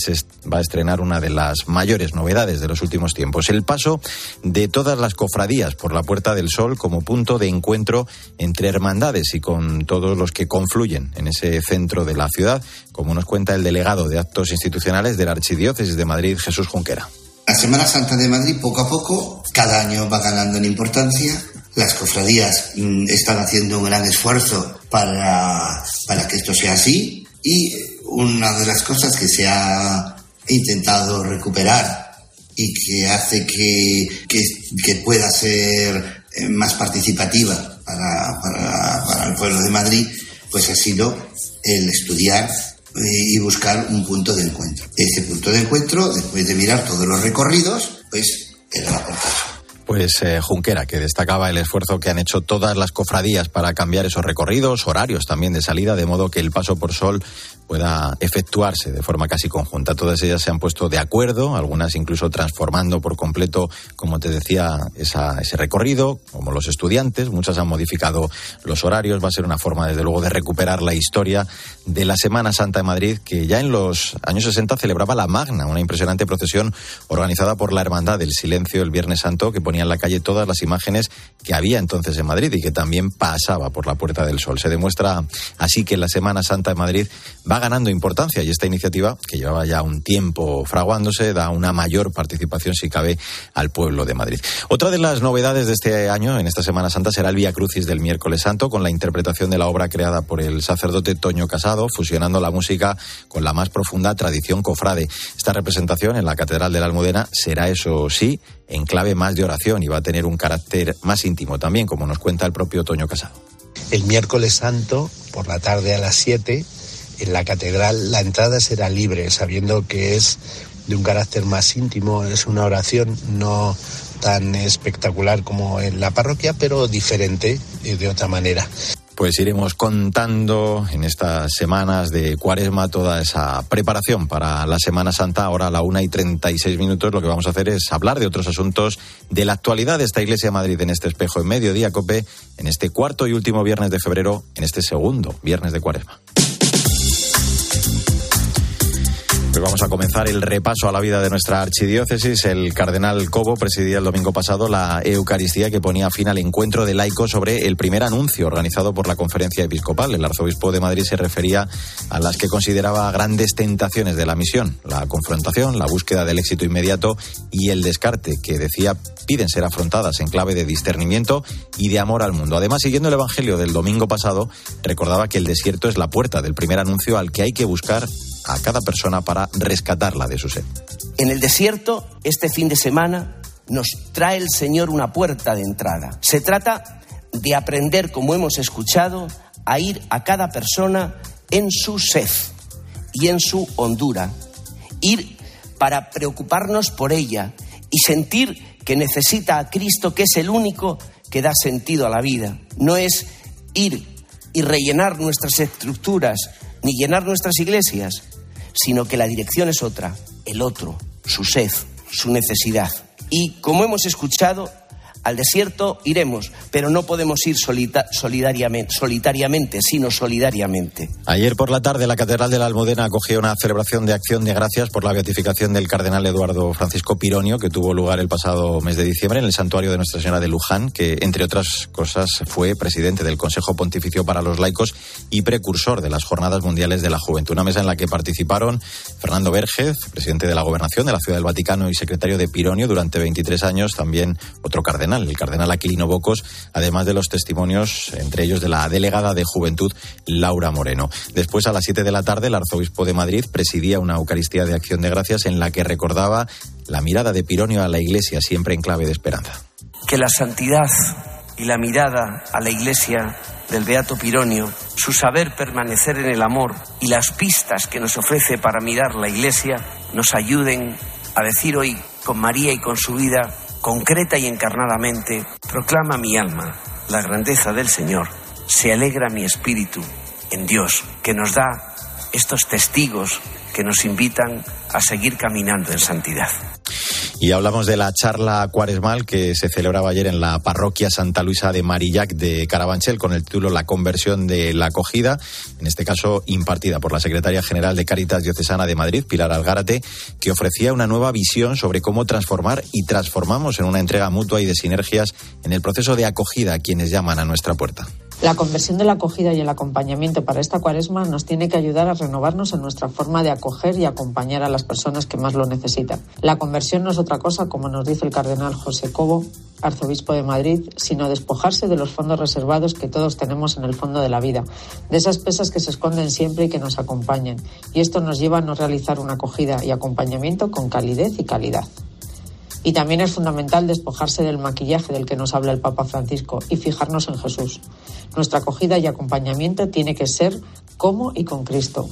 va a estrenar una de las mayores novedades de los últimos tiempos, el paso de todas las cofradías por la Puerta del Sol como punto de encuentro entre hermandades y con todos los que confluyen en ese centro de la ciudad, como nos cuenta el delegado de actos institucionales de la Archidiócesis de Madrid, Jesús Junquera. La Semana Santa de Madrid, poco a poco, cada año va ganando en importancia. Las cofradías están haciendo un gran esfuerzo para, para que esto sea así. Y una de las cosas que se ha intentado recuperar y que hace que, que, pueda ser eh, más participativa para, el pueblo de Madrid, pues ha sido el estudiar eh, y buscar un punto de encuentro. Ese punto de encuentro, después de mirar todos los recorridos, pues era la portada pues eh, Junquera, que destacaba el esfuerzo que han hecho todas las cofradías para cambiar esos recorridos, horarios también de salida, de modo que el paso por sol pueda efectuarse de forma casi conjunta. Todas ellas se han puesto de acuerdo, algunas incluso transformando por completo, como te decía, ese recorrido, como los estudiantes, muchas han modificado los horarios, va a ser una forma desde luego de recuperar la historia de la Semana Santa de Madrid, que ya en los años 60 celebraba la Magna, una impresionante procesión organizada por la Hermandad del Silencio el Viernes Santo, que ponía en la calle todas las imágenes que había entonces en Madrid y que también pasaba por la Puerta del Sol. Se demuestra así que la Semana Santa de Madrid va ganando importancia y esta iniciativa, que llevaba ya un tiempo fraguándose, da una mayor participación, si cabe, al pueblo de Madrid. Otra de las novedades de este año, en esta Semana Santa, será el Vía Crucis del miércoles santo, con la interpretación de la obra creada por el sacerdote Toño Casado, fusionando la música con la más profunda tradición cofrade. Esta representación en la Catedral de la Almudena será, eso sí, en clave más de oración y va a tener un carácter más íntimo también, como nos cuenta el propio Toño Casado. El miércoles santo, por la tarde a las 7, en la catedral la entrada será libre, sabiendo que es de un carácter más íntimo, es una oración no tan espectacular como en la parroquia, pero diferente eh, de otra manera. Pues iremos contando en estas semanas de cuaresma toda esa preparación para la Semana Santa. Ahora a la una y treinta y seis minutos lo que vamos a hacer es hablar de otros asuntos de la actualidad de esta Iglesia de Madrid en este espejo en mediodía, Cope, en este cuarto y último viernes de febrero, en este segundo viernes de cuaresma. Pues vamos a comenzar el repaso a la vida de nuestra archidiócesis. El cardenal Cobo presidía el domingo pasado la Eucaristía que ponía fin al encuentro de laicos sobre el primer anuncio organizado por la conferencia episcopal. El arzobispo de Madrid se refería a las que consideraba grandes tentaciones de la misión, la confrontación, la búsqueda del éxito inmediato y el descarte, que decía piden ser afrontadas en clave de discernimiento y de amor al mundo. Además, siguiendo el Evangelio del domingo pasado, recordaba que el desierto es la puerta del primer anuncio al que hay que buscar a cada persona para rescatarla de su sed. En el desierto, este fin de semana, nos trae el Señor una puerta de entrada. Se trata de aprender, como hemos escuchado, a ir a cada persona en su sed y en su hondura. Ir para preocuparnos por ella y sentir que necesita a Cristo, que es el único que da sentido a la vida. No es ir y rellenar nuestras estructuras ni llenar nuestras iglesias, sino que la dirección es otra, el otro, su sed, su necesidad. Y como hemos escuchado, al desierto iremos, pero no podemos ir solitariamente, solitariamente, sino solidariamente. Ayer por la tarde la Catedral de la Almudena acogió una celebración de acción de gracias por la beatificación del cardenal Eduardo Francisco Pironio, que tuvo lugar el pasado mes de diciembre en el santuario de Nuestra Señora de Luján, que entre otras cosas fue presidente del Consejo Pontificio para los Laicos y precursor de las Jornadas Mundiales de la Juventud. Una mesa en la que participaron Fernando Vergez, presidente de la Gobernación de la Ciudad del Vaticano y secretario de Pironio durante 23 años, también otro cardenal el cardenal Aquilino Bocos, además de los testimonios, entre ellos de la delegada de Juventud, Laura Moreno. Después, a las 7 de la tarde, el arzobispo de Madrid presidía una Eucaristía de Acción de Gracias en la que recordaba la mirada de Pironio a la Iglesia, siempre en clave de esperanza. Que la santidad y la mirada a la Iglesia del Beato Pironio, su saber permanecer en el amor y las pistas que nos ofrece para mirar la Iglesia, nos ayuden a decir hoy con María y con su vida concreta y encarnadamente, proclama mi alma la grandeza del Señor, se alegra mi espíritu en Dios, que nos da estos testigos que nos invitan a seguir caminando en santidad. Y hablamos de la charla cuaresmal que se celebraba ayer en la parroquia Santa Luisa de Marillac de Carabanchel con el título La conversión de la acogida, en este caso impartida por la secretaria general de Cáritas Diocesana de Madrid, Pilar Algárate, que ofrecía una nueva visión sobre cómo transformar y transformamos en una entrega mutua y de sinergias en el proceso de acogida a quienes llaman a nuestra puerta. La conversión de la acogida y el acompañamiento para esta cuaresma nos tiene que ayudar a renovarnos en nuestra forma de acoger y acompañar a las personas que más lo necesitan. La conversión no es otra cosa, como nos dice el cardenal José Cobo, arzobispo de Madrid, sino despojarse de los fondos reservados que todos tenemos en el fondo de la vida, de esas pesas que se esconden siempre y que nos acompañan. Y esto nos lleva a no realizar una acogida y acompañamiento con calidez y calidad. Y también es fundamental despojarse del maquillaje del que nos habla el Papa Francisco y fijarnos en Jesús. Nuestra acogida y acompañamiento tiene que ser como y con Cristo.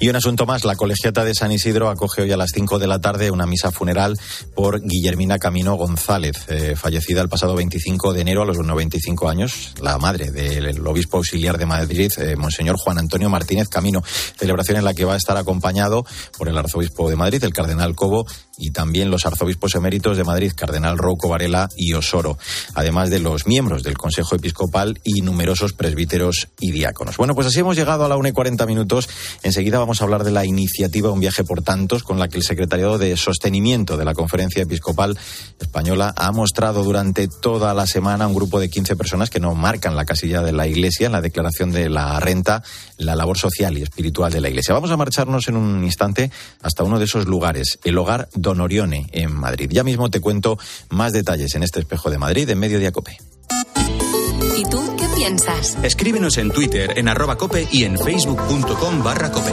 Y un asunto más, la colegiata de San Isidro acoge hoy a las 5 de la tarde una misa funeral por Guillermina Camino González, eh, fallecida el pasado 25 de enero a los 95 años, la madre del obispo auxiliar de Madrid, eh, Monseñor Juan Antonio Martínez Camino. Celebración en la que va a estar acompañado por el arzobispo de Madrid, el cardenal Cobo, y también los arzobispos eméritos de Madrid, Cardenal Rouco Varela y Osoro, además de los miembros del Consejo Episcopal y numerosos presbíteros y diáconos. Bueno, pues así hemos llegado a la 1 y 40 minutos. Enseguida vamos a hablar de la iniciativa Un viaje por tantos, con la que el Secretariado de Sostenimiento de la Conferencia Episcopal Española ha mostrado durante toda la semana un grupo de 15 personas que no marcan la casilla de la Iglesia en la declaración de la renta, la labor social y espiritual de la Iglesia. Vamos a marcharnos en un instante hasta uno de esos lugares, el hogar Don Orione en Madrid. Ya mismo te cuento más detalles en este espejo de Madrid en Mediodía Cope. ¿Y tú qué piensas? Escríbenos en Twitter en arroba cope y en facebook.com barra cope.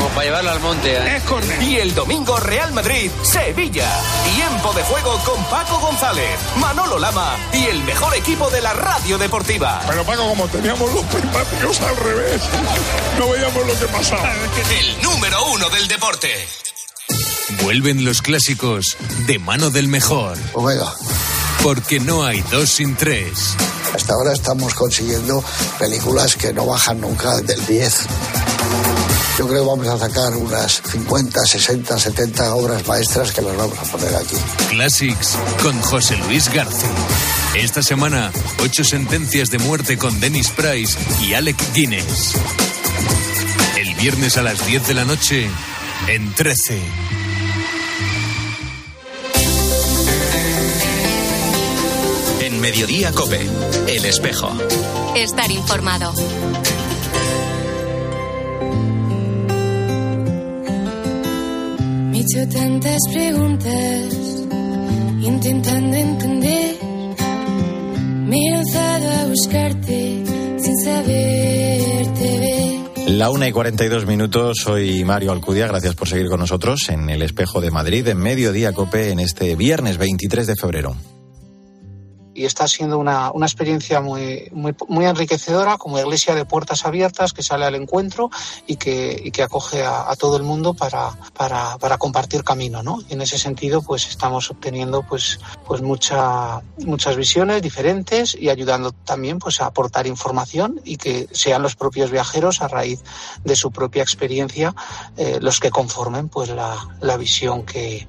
Como para llevarlo al monte. ¿eh? Es. Y el domingo Real Madrid, Sevilla. Tiempo de juego con Paco González, Manolo Lama y el mejor equipo de la radio deportiva. Pero Paco, como teníamos los prismáticos al revés, no veíamos lo que pasaba. El número uno del deporte. Vuelven los clásicos de mano del mejor. Omega. Porque no hay dos sin tres. Hasta ahora estamos consiguiendo películas que no bajan nunca del 10. Yo creo que vamos a sacar unas 50, 60, 70 obras maestras que las vamos a poner aquí. Classics con José Luis García. Esta semana, ocho sentencias de muerte con Dennis Price y Alec Guinness. El viernes a las 10 de la noche, en 13. En Mediodía Cope, El Espejo. Estar informado. Hecho tantas preguntas, intentando entender. Me he lanzado a buscarte sin saberte ver. La una y 42 minutos, soy Mario Alcudia, gracias por seguir con nosotros en el Espejo de Madrid, en Mediodía Cope, en este viernes 23 de febrero y está siendo una, una experiencia muy, muy, muy, enriquecedora como iglesia de puertas abiertas que sale al encuentro y que, que acoge a, a, todo el mundo para, para, para compartir camino. ¿no? Y en ese sentido pues estamos obteniendo pues, pues mucha, muchas visiones diferentes y ayudando también pues a aportar información y que sean los propios viajeros a raíz de su propia experiencia eh, los que conformen pues la, la visión que,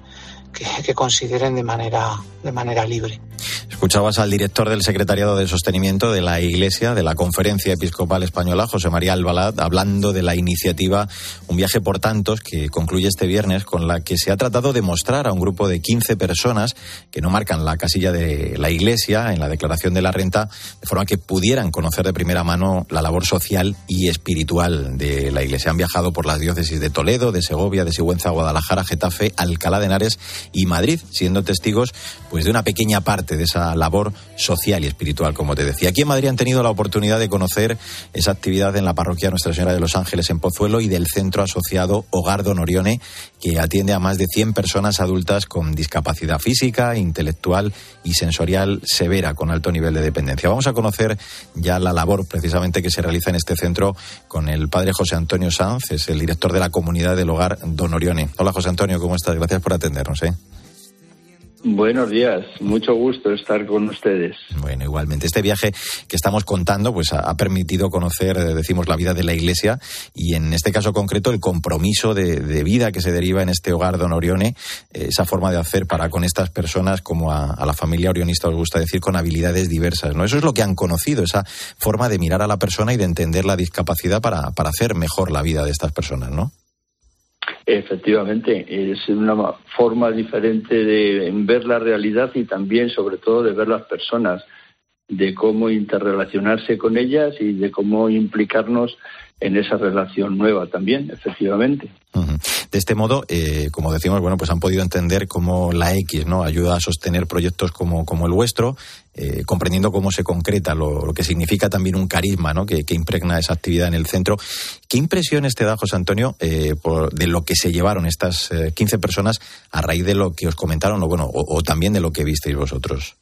que, consideren de manera, de manera libre. Escuchabas al director del Secretariado de Sostenimiento de la Iglesia, de la Conferencia Episcopal Española, José María Albalad, hablando de la iniciativa Un viaje por tantos, que concluye este viernes, con la que se ha tratado de mostrar a un grupo de 15 personas que no marcan la casilla de la Iglesia en la declaración de la renta, de forma que pudieran conocer de primera mano la labor social y espiritual de la Iglesia. Han viajado por las diócesis de Toledo, de Segovia, de Sigüenza, Guadalajara, Getafe, Alcalá de Henares y Madrid, siendo testigos pues de una pequeña parte de esa labor social y espiritual, como te decía. Aquí en Madrid han tenido la oportunidad de conocer esa actividad en la parroquia Nuestra Señora de los Ángeles en Pozuelo y del centro asociado Hogar Don Orione, que atiende a más de 100 personas adultas con discapacidad física, intelectual y sensorial severa, con alto nivel de dependencia. Vamos a conocer ya la labor precisamente que se realiza en este centro con el padre José Antonio Sanz, es el director de la comunidad del Hogar Don Orione. Hola José Antonio, ¿cómo estás? Gracias por atendernos. ¿eh? Buenos días, mucho gusto estar con ustedes. Bueno, igualmente. Este viaje que estamos contando pues ha, permitido conocer, eh, decimos, la vida de la Iglesia y en este caso concreto el compromiso de, vida que se deriva en este hogar Don Orione, eh, esa forma de hacer para con estas personas, como a, la familia orionista os gusta decir, con habilidades diversas. ¿no? Eso es lo que han conocido, esa forma de mirar a la persona y de entender la discapacidad para, para hacer mejor la vida de estas personas, ¿no? Efectivamente, es una forma diferente de ver la realidad y también, sobre todo, de ver las personas, de cómo interrelacionarse con ellas y de cómo implicarnos en esa relación nueva también, efectivamente. De este modo, eh, como decimos, bueno, pues han podido entender cómo la X no ayuda a sostener proyectos como, como el vuestro, eh, comprendiendo cómo se concreta lo, que significa también un carisma ¿no? que, impregna esa actividad en el centro. ¿Qué impresiones te da, José Antonio, eh, de lo que se llevaron estas 15 personas a raíz de lo que os comentaron o, bueno, o también de lo que visteis vosotros?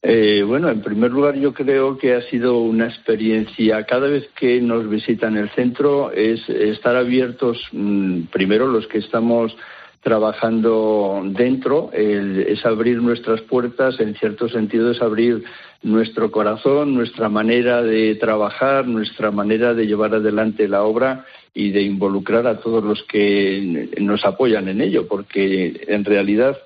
Eh, bueno, en primer lugar yo creo que ha sido una experiencia, cada vez que nos visitan el centro, es estar abiertos, mm, primero los que estamos trabajando dentro, es abrir nuestras puertas, en cierto sentido es abrir nuestro corazón, nuestra manera de trabajar, nuestra manera de llevar adelante la obra y de involucrar a todos los que nos apoyan en ello, porque en realidad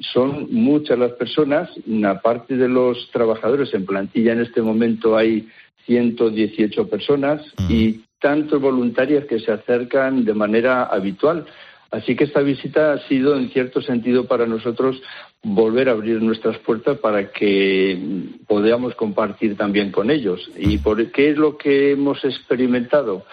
son muchas las personas, aparte de los trabajadores en plantilla en este momento hay 118 personas y tantos voluntarias que se acercan de manera habitual. Así que esta visita ha sido, en cierto sentido, para nosotros volver a abrir nuestras puertas para que podamos compartir también con ellos. ¿Y por qué es lo que hemos experimentado?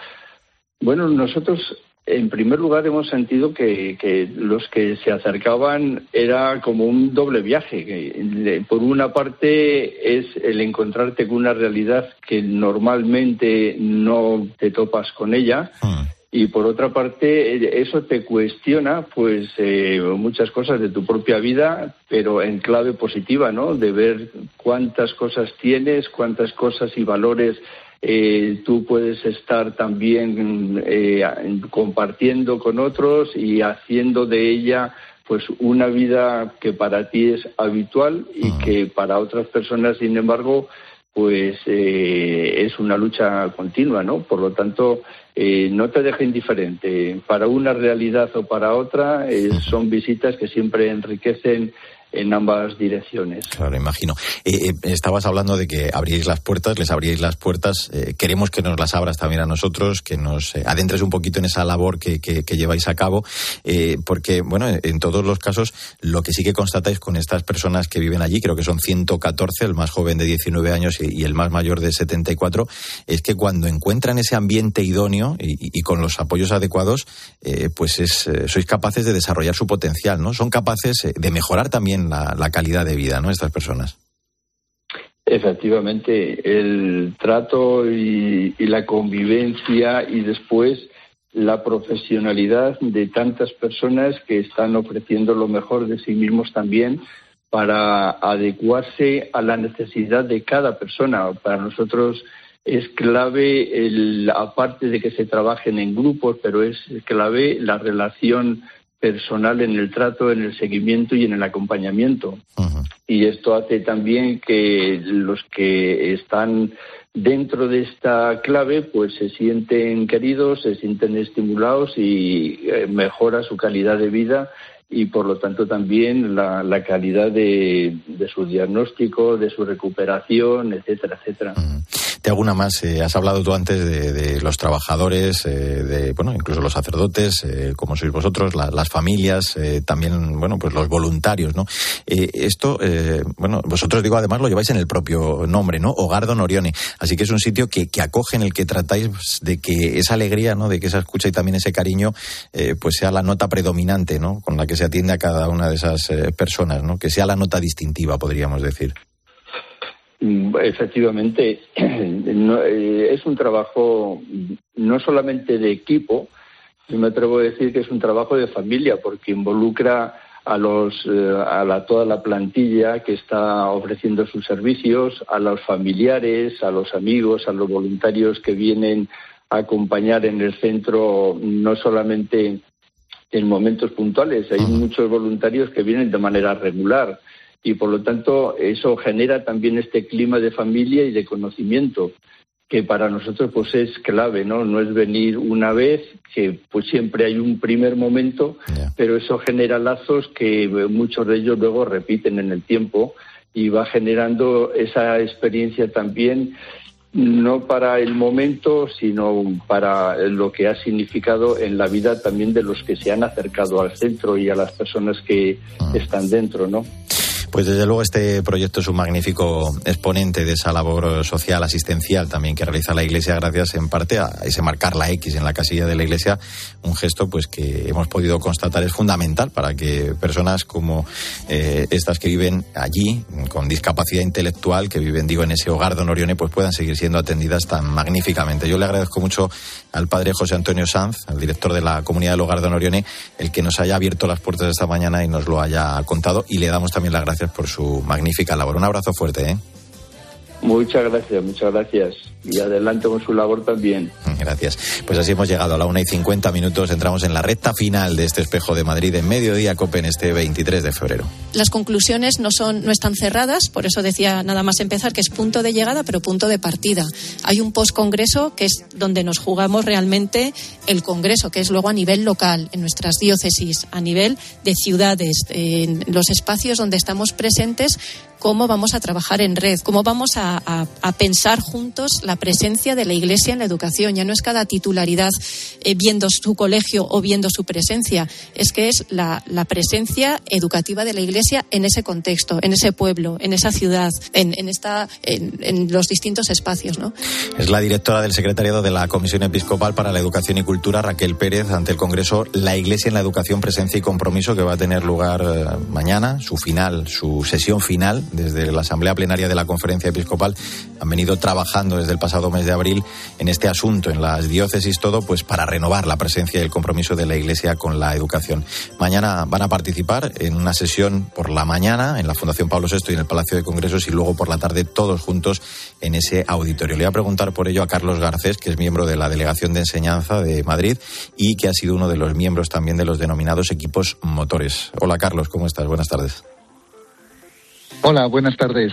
Bueno, nosotros en primer lugar, hemos sentido que, los que se acercaban era como un doble viaje. por una parte es el encontrarte con una realidad que normalmente no te topas con ella. Ah. Y por otra parte, eso te cuestiona, pues, eh, muchas cosas de tu propia vida, pero en clave positiva, ¿no? De ver cuántas cosas tienes, cuántas cosas y valores eh, tú puedes estar también eh, compartiendo con otros y haciendo de ella pues una vida que para ti es habitual y que para otras personas, sin embargo, pues eh, es una lucha continua, ¿no? Por lo tanto, no te deja indiferente. Para una realidad o para otra, son visitas que siempre enriquecen en ambas direcciones. Claro, imagino. Eh, eh, estabas hablando de que abríais las puertas, les abríais las puertas. Eh, queremos que nos las abras también a nosotros, que nos adentres un poquito en esa labor que, que, lleváis a cabo, porque, bueno, en todos los casos, lo que sí que constatáis con estas personas que viven allí, creo que son 114, el más joven de 19 años y, el más mayor de 74, es que cuando encuentran ese ambiente idóneo y, con los apoyos adecuados, pues es, sois capaces de desarrollar su potencial, ¿no? Son capaces de mejorar también la, calidad de vida, ¿no? Estas personas. Efectivamente, el trato y, la convivencia y después la profesionalidad de tantas personas que están ofreciendo lo mejor de sí mismos también para adecuarse a la necesidad de cada persona. Para nosotros es clave, el, aparte de que se trabajen en grupos, pero es clave la relación personal en el trato, en el seguimiento y en el acompañamiento. Y esto hace también que los que están dentro de esta clave pues se sienten queridos, se sienten estimulados y eh, mejora su calidad de vida y por lo tanto también la, calidad de, su diagnóstico, de su recuperación, etcétera, etcétera. Te hago una más. Eh, has hablado tú antes de, los trabajadores, eh, de bueno, incluso los sacerdotes, eh, como sois vosotros, las familias, también, bueno, pues los voluntarios, ¿no? esto, bueno, vosotros digo, además lo lleváis en el propio nombre, ¿no? Hogar Don Orione. Así que es un sitio que, que acoge en el que tratáis de que esa alegría, ¿no? De que esa escucha y también ese cariño, pues sea la nota predominante, ¿no? Con la que se atiende a cada una de esas personas, ¿no? Que sea la nota distintiva, podríamos decir. Mm, efectivamente, <clears throat> eh, es un trabajo no solamente de equipo, yo me atrevo a decir que es un trabajo de familia porque involucra a los eh, a la, toda la plantilla que está ofreciendo sus servicios, a los familiares, a los amigos, a los voluntarios que vienen a acompañar en el centro no solamente en momentos puntuales. Hay muchos voluntarios que vienen de manera regular y por lo tanto eso genera también este clima de familia y de conocimiento que para nosotros pues es clave, ¿no? No es venir una vez, que pues siempre hay un primer momento, pero eso genera lazos que muchos de ellos luego repiten en el tiempo y va generando esa experiencia también no para el momento, sino para lo que ha significado en la vida también de los que se han acercado al centro y a las personas que ah. están dentro, ¿no? Pues desde luego este proyecto es un magnífico exponente de esa labor social asistencial también que realiza la Iglesia gracias en parte a ese marcar la X en la casilla de la Iglesia, un gesto pues que hemos podido constatar es fundamental para que personas como eh, estas que viven allí con discapacidad intelectual, que viven digo en ese hogar de Honorione, pues puedan seguir siendo atendidas tan magníficamente. Yo le agradezco mucho al padre José Antonio Sanz, el director de la comunidad del hogar de Honorione, el que nos haya abierto las puertas esta mañana y nos lo haya contado y le damos también las gracias por su magnífica labor. Un abrazo fuerte, ¿eh? Muchas gracias, muchas gracias. Y adelante con su labor también. <laughs> Gracias. Pues así hemos llegado a la una y cincuenta minutos. Entramos en la recta final de este espejo de Madrid en mediodía COPE en este 23 de febrero. Las conclusiones no, son, no están cerradas, por eso decía nada más empezar que es punto de llegada, pero punto de partida. Hay un postcongreso que es donde nos jugamos realmente el congreso, que es luego a nivel local, en nuestras diócesis, a nivel de ciudades, en los espacios donde estamos presentes cómo vamos a trabajar en red, cómo vamos a, pensar juntos la presencia de la Iglesia en la educación. Ya no es cada titularidad eh, viendo su colegio o viendo su presencia, es que es la, presencia educativa de la Iglesia en ese contexto, en ese pueblo, en esa ciudad, en, en, los distintos espacios. ¿no? Es la directora del secretariado de la Comisión Episcopal para la Educación y Cultura, Raquel Pérez, ante el Congreso La Iglesia en la Educación, Presencia y Compromiso, que va a tener lugar eh, mañana, su final, su sesión final desde la Asamblea Plenaria de la Conferencia Episcopal han venido trabajando desde el pasado mes de abril en este asunto, en las diócesis, todo, pues para renovar la presencia y el compromiso de la Iglesia con la educación. Mañana van a participar en una sesión por la mañana en la Fundación Pablo VI y en el Palacio de Congresos y luego por la tarde todos juntos en ese auditorio. Le voy a preguntar por ello a Carlos Garcés, que es miembro de la Delegación de Enseñanza de Madrid y que ha sido uno de los miembros también de los denominados equipos motores. Hola Carlos, ¿cómo estás? Buenas tardes. Hola, buenas tardes.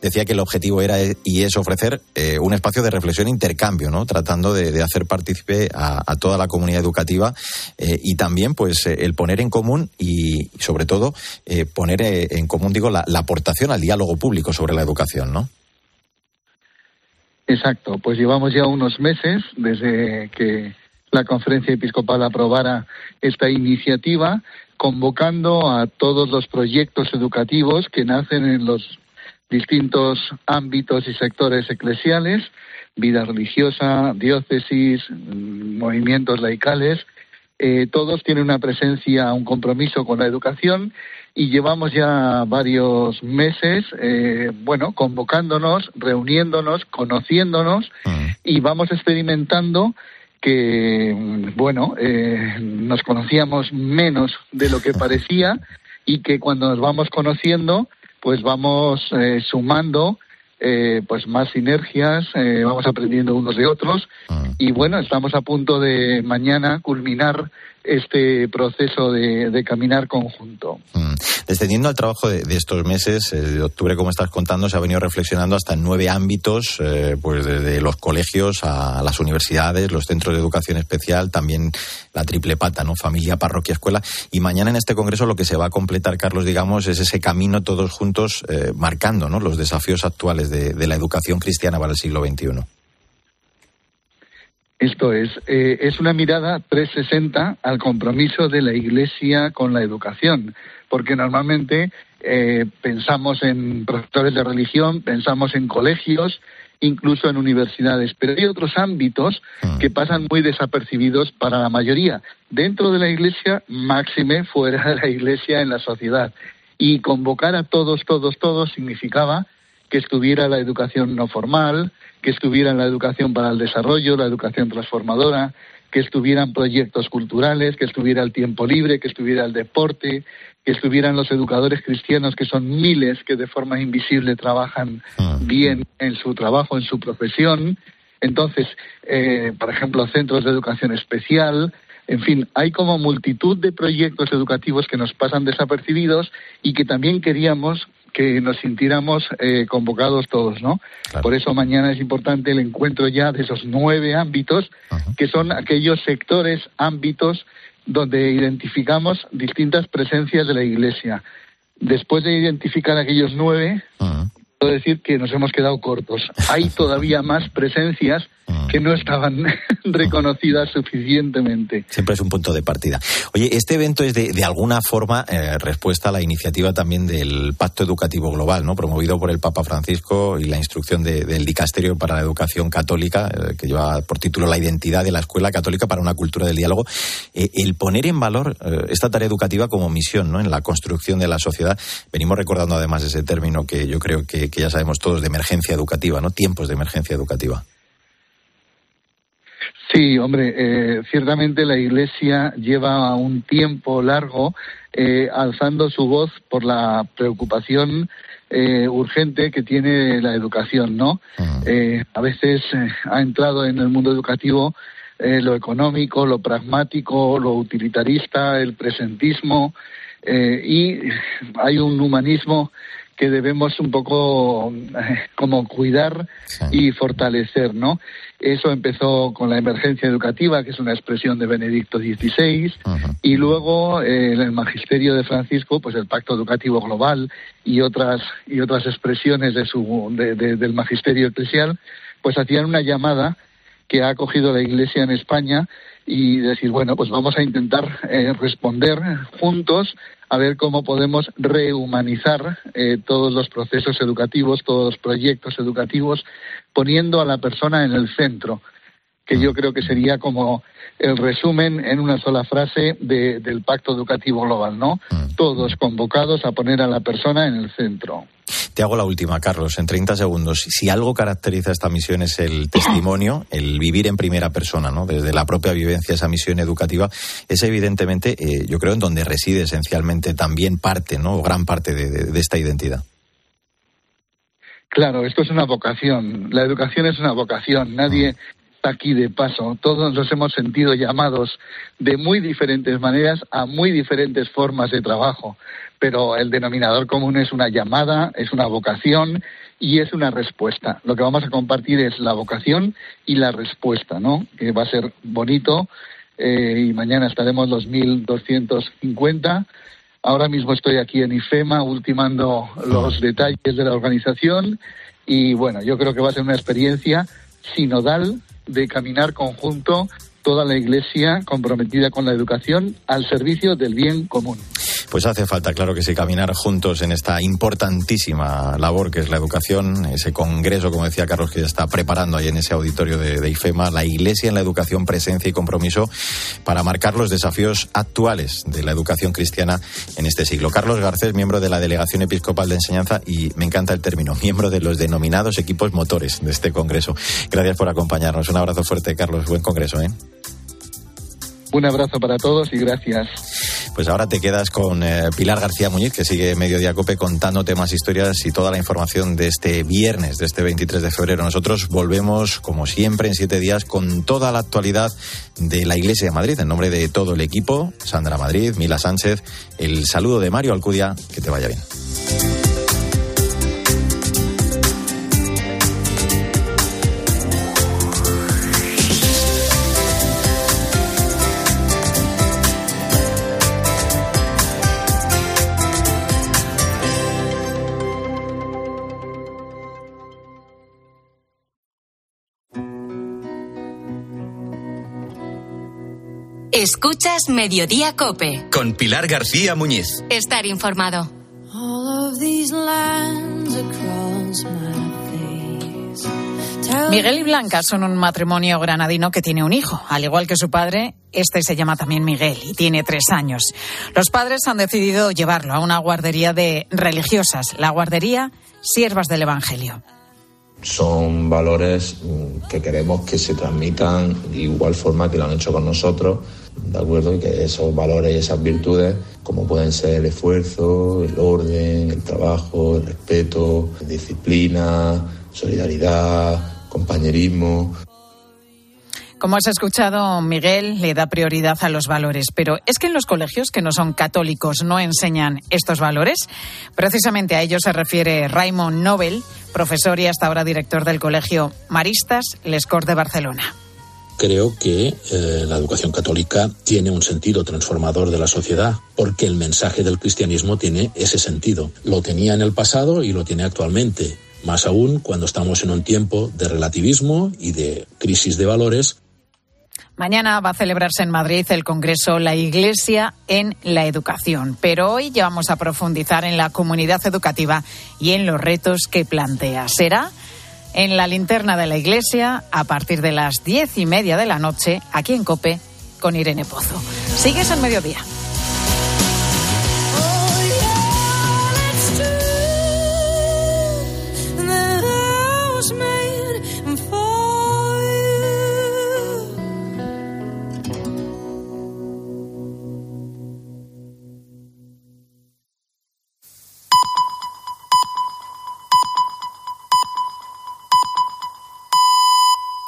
Decía que el objetivo era y es ofrecer eh, un espacio de reflexión e intercambio, ¿no? Tratando de, hacer partícipe a, toda la comunidad educativa eh, y también, pues, eh, el poner en común y, sobre todo, poner en común, digo, la, la, aportación al diálogo público sobre la educación, ¿no? Exacto. Pues llevamos ya unos meses desde que la Conferencia Episcopal aprobara esta iniciativa convocando a todos los proyectos educativos que nacen en los distintos ámbitos y sectores eclesiales, vida religiosa, diócesis, movimientos laicales, eh, todos tienen una presencia, un compromiso con la educación y llevamos ya varios meses, eh, bueno, convocándonos, reuniéndonos, conociéndonos mm. y vamos experimentando que, bueno, eh, nos conocíamos menos de lo que parecía y que cuando nos vamos conociendo, pues vamos eh, sumando eh, pues más sinergias, vamos aprendiendo unos de otros ah. Y bueno, estamos a punto de mañana culminar este proceso de, caminar conjunto. Mm. Descendiendo al trabajo de, estos meses, eh, de octubre, como estás contando, se ha venido reflexionando hasta en nueve ámbitos, eh, pues desde los colegios a las universidades, los centros de educación especial, también la triple pata, ¿no? Familia, parroquia, escuela. Y mañana en este congreso lo que se va a completar, Carlos, digamos, es ese camino todos juntos eh, marcando, ¿no? Los desafíos actuales de, de la educación cristiana para el siglo XXI. Esto es, eh, es una mirada 360 al compromiso de la Iglesia con la educación, porque normalmente eh, pensamos en profesores de religión, pensamos en colegios, incluso en universidades, pero hay otros ámbitos ah. que pasan muy desapercibidos para la mayoría, dentro de la Iglesia, máxime fuera de la Iglesia en la sociedad. Y convocar a todos, todos, todos significaba que estuviera la educación no formal, que estuviera en la educación para el desarrollo, la educación transformadora, que estuvieran proyectos culturales, que estuviera el tiempo libre, que estuviera el deporte, que estuvieran los educadores cristianos, que son miles que de forma invisible trabajan ah. bien en su trabajo, en su profesión. Entonces, eh, por ejemplo, centros de educación especial, En fin, hay como multitud de proyectos educativos que nos pasan desapercibidos y que también queríamos que nos sintiéramos eh, convocados todos, ¿no? Por eso mañana es importante el encuentro ya de esos nueve ámbitos, que son aquellos sectores, ámbitos donde identificamos distintas presencias de la Iglesia. Después de identificar aquellos nueve, puedo decir que nos hemos quedado cortos. Hay <laughs> todavía más presencias que no estaban <laughs> reconocidas suficientemente. Siempre es un punto de partida. Oye, este evento es de, de alguna forma eh, respuesta a la iniciativa también del Pacto Educativo Global, ¿no? promovido por el Papa Francisco y la instrucción del Dicasterio para la Educación Católica, eh, que lleva por título La identidad de la Escuela Católica para una cultura del diálogo. Eh, el poner en valor esta tarea educativa como misión ¿no? en la construcción de la sociedad. Venimos recordando además ese término que yo creo que, que ya sabemos todos de emergencia educativa, ¿no? tiempos de emergencia educativa. Sí, hombre, eh, ciertamente la Iglesia lleva un tiempo largo eh, alzando su voz por la preocupación eh, urgente que tiene la educación, ¿no? a veces ha entrado en el mundo educativo lo económico, lo pragmático, lo utilitarista, el presentismo y hay un humanismo que debemos un poco como cuidar y fortalecer, ¿no? Eso empezó con la emergencia educativa, que es una expresión de Benedicto XVI, y luego eh, en el magisterio de Francisco, pues el Pacto Educativo Global y otras y otras expresiones de su del magisterio eclesial, pues hacían una llamada que ha acogido la Iglesia en España y decir, bueno, pues vamos a intentar eh, responder juntos a ver cómo podemos rehumanizar eh, todos los procesos educativos, todos los proyectos educativos, poniendo a la persona en el centro, que yo creo que sería como el resumen en una sola frase del Pacto Educativo Global, ¿no? Mm. Todos convocados a poner a la persona en el centro. Te hago la última, Carlos, en 30 segundos. Si algo caracteriza esta misión es el <laughs> testimonio, el vivir en primera persona, ¿no? Desde la propia vivencia, esa misión educativa, es evidentemente, eh, yo creo, en donde reside esencialmente también parte, ¿no? O gran parte de, esta identidad. Claro, esto es una vocación. La educación es una vocación. Nadie está aquí de paso. Todos nos hemos sentido llamados de muy diferentes maneras a muy diferentes formas de trabajo pero el denominador común es una llamada, es una vocación y es una respuesta. Lo que vamos a compartir es la vocación y la respuesta, ¿no? Que va a ser bonito eh, y mañana estaremos los 1.250. Ahora mismo estoy aquí en IFEMA ultimando los detalles de la organización y bueno, yo creo que va a ser una experiencia sinodal de caminar conjunto toda la Iglesia comprometida con la educación al servicio del bien común. Pues hace falta, claro que sí, caminar juntos en esta importantísima labor que es la educación, ese congreso, como decía Carlos, que ya está preparando ahí en ese auditorio de, IFEMA, la Iglesia en la educación, presencia y compromiso para marcar los desafíos actuales de la educación cristiana en este siglo. Carlos Garcés, miembro de la Delegación Episcopal de Enseñanza y me encanta el término, miembro de los denominados equipos motores de este congreso. Gracias por acompañarnos. Un abrazo fuerte, Carlos. Buen congreso, ¿eh? Un abrazo para todos y gracias. Pues ahora te quedas con eh, Pilar García Muñiz, que sigue Mediodía Cope contando temas, historias y toda la información de este viernes, de este 23 de febrero. Nosotros volvemos, como siempre, en siete días con toda la actualidad de la Iglesia de Madrid. En nombre de todo el equipo, Sandra Madrid, Mila Sánchez, el saludo de Mario Alcudia, que te vaya bien. Escuchas Mediodía Cope. Con Pilar García Muñiz. Estar informado. Miguel y Blanca son un matrimonio granadino que tiene un hijo. Al igual que su padre, este se llama también Miguel y tiene tres años. Los padres han decidido llevarlo a una guardería de religiosas, la guardería Siervas del Evangelio son valores que queremos que se transmitan de igual forma que lo han hecho con nosotros ¿de acuerdo? Y que esos valores y esas virtudes, como pueden ser el esfuerzo, el orden, el trabajo, el respeto, disciplina, solidaridad, compañerismo. Como has escuchado, Miguel le da prioridad a los valores, pero es que en los colegios que no son católicos no enseñan estos valores. Precisamente a ello se refiere Raymond Nobel, profesor y hasta ahora director del colegio Maristas Lescor de Barcelona creo que eh, la educación católica tiene un sentido transformador de la sociedad, porque el mensaje del cristianismo tiene ese sentido. Lo tenía en el pasado y lo tiene actualmente, más aún cuando estamos en un tiempo de relativismo y de crisis de valores Mañana va a celebrarse en Madrid el Congreso La Iglesia en la Educación, pero hoy ya vamos a profundizar en la comunidad educativa y en los retos que plantea. Será en la linterna de la Iglesia a partir de las diez y media de la noche, aquí en Cope, con Irene Pozo. Sigues al mediodía.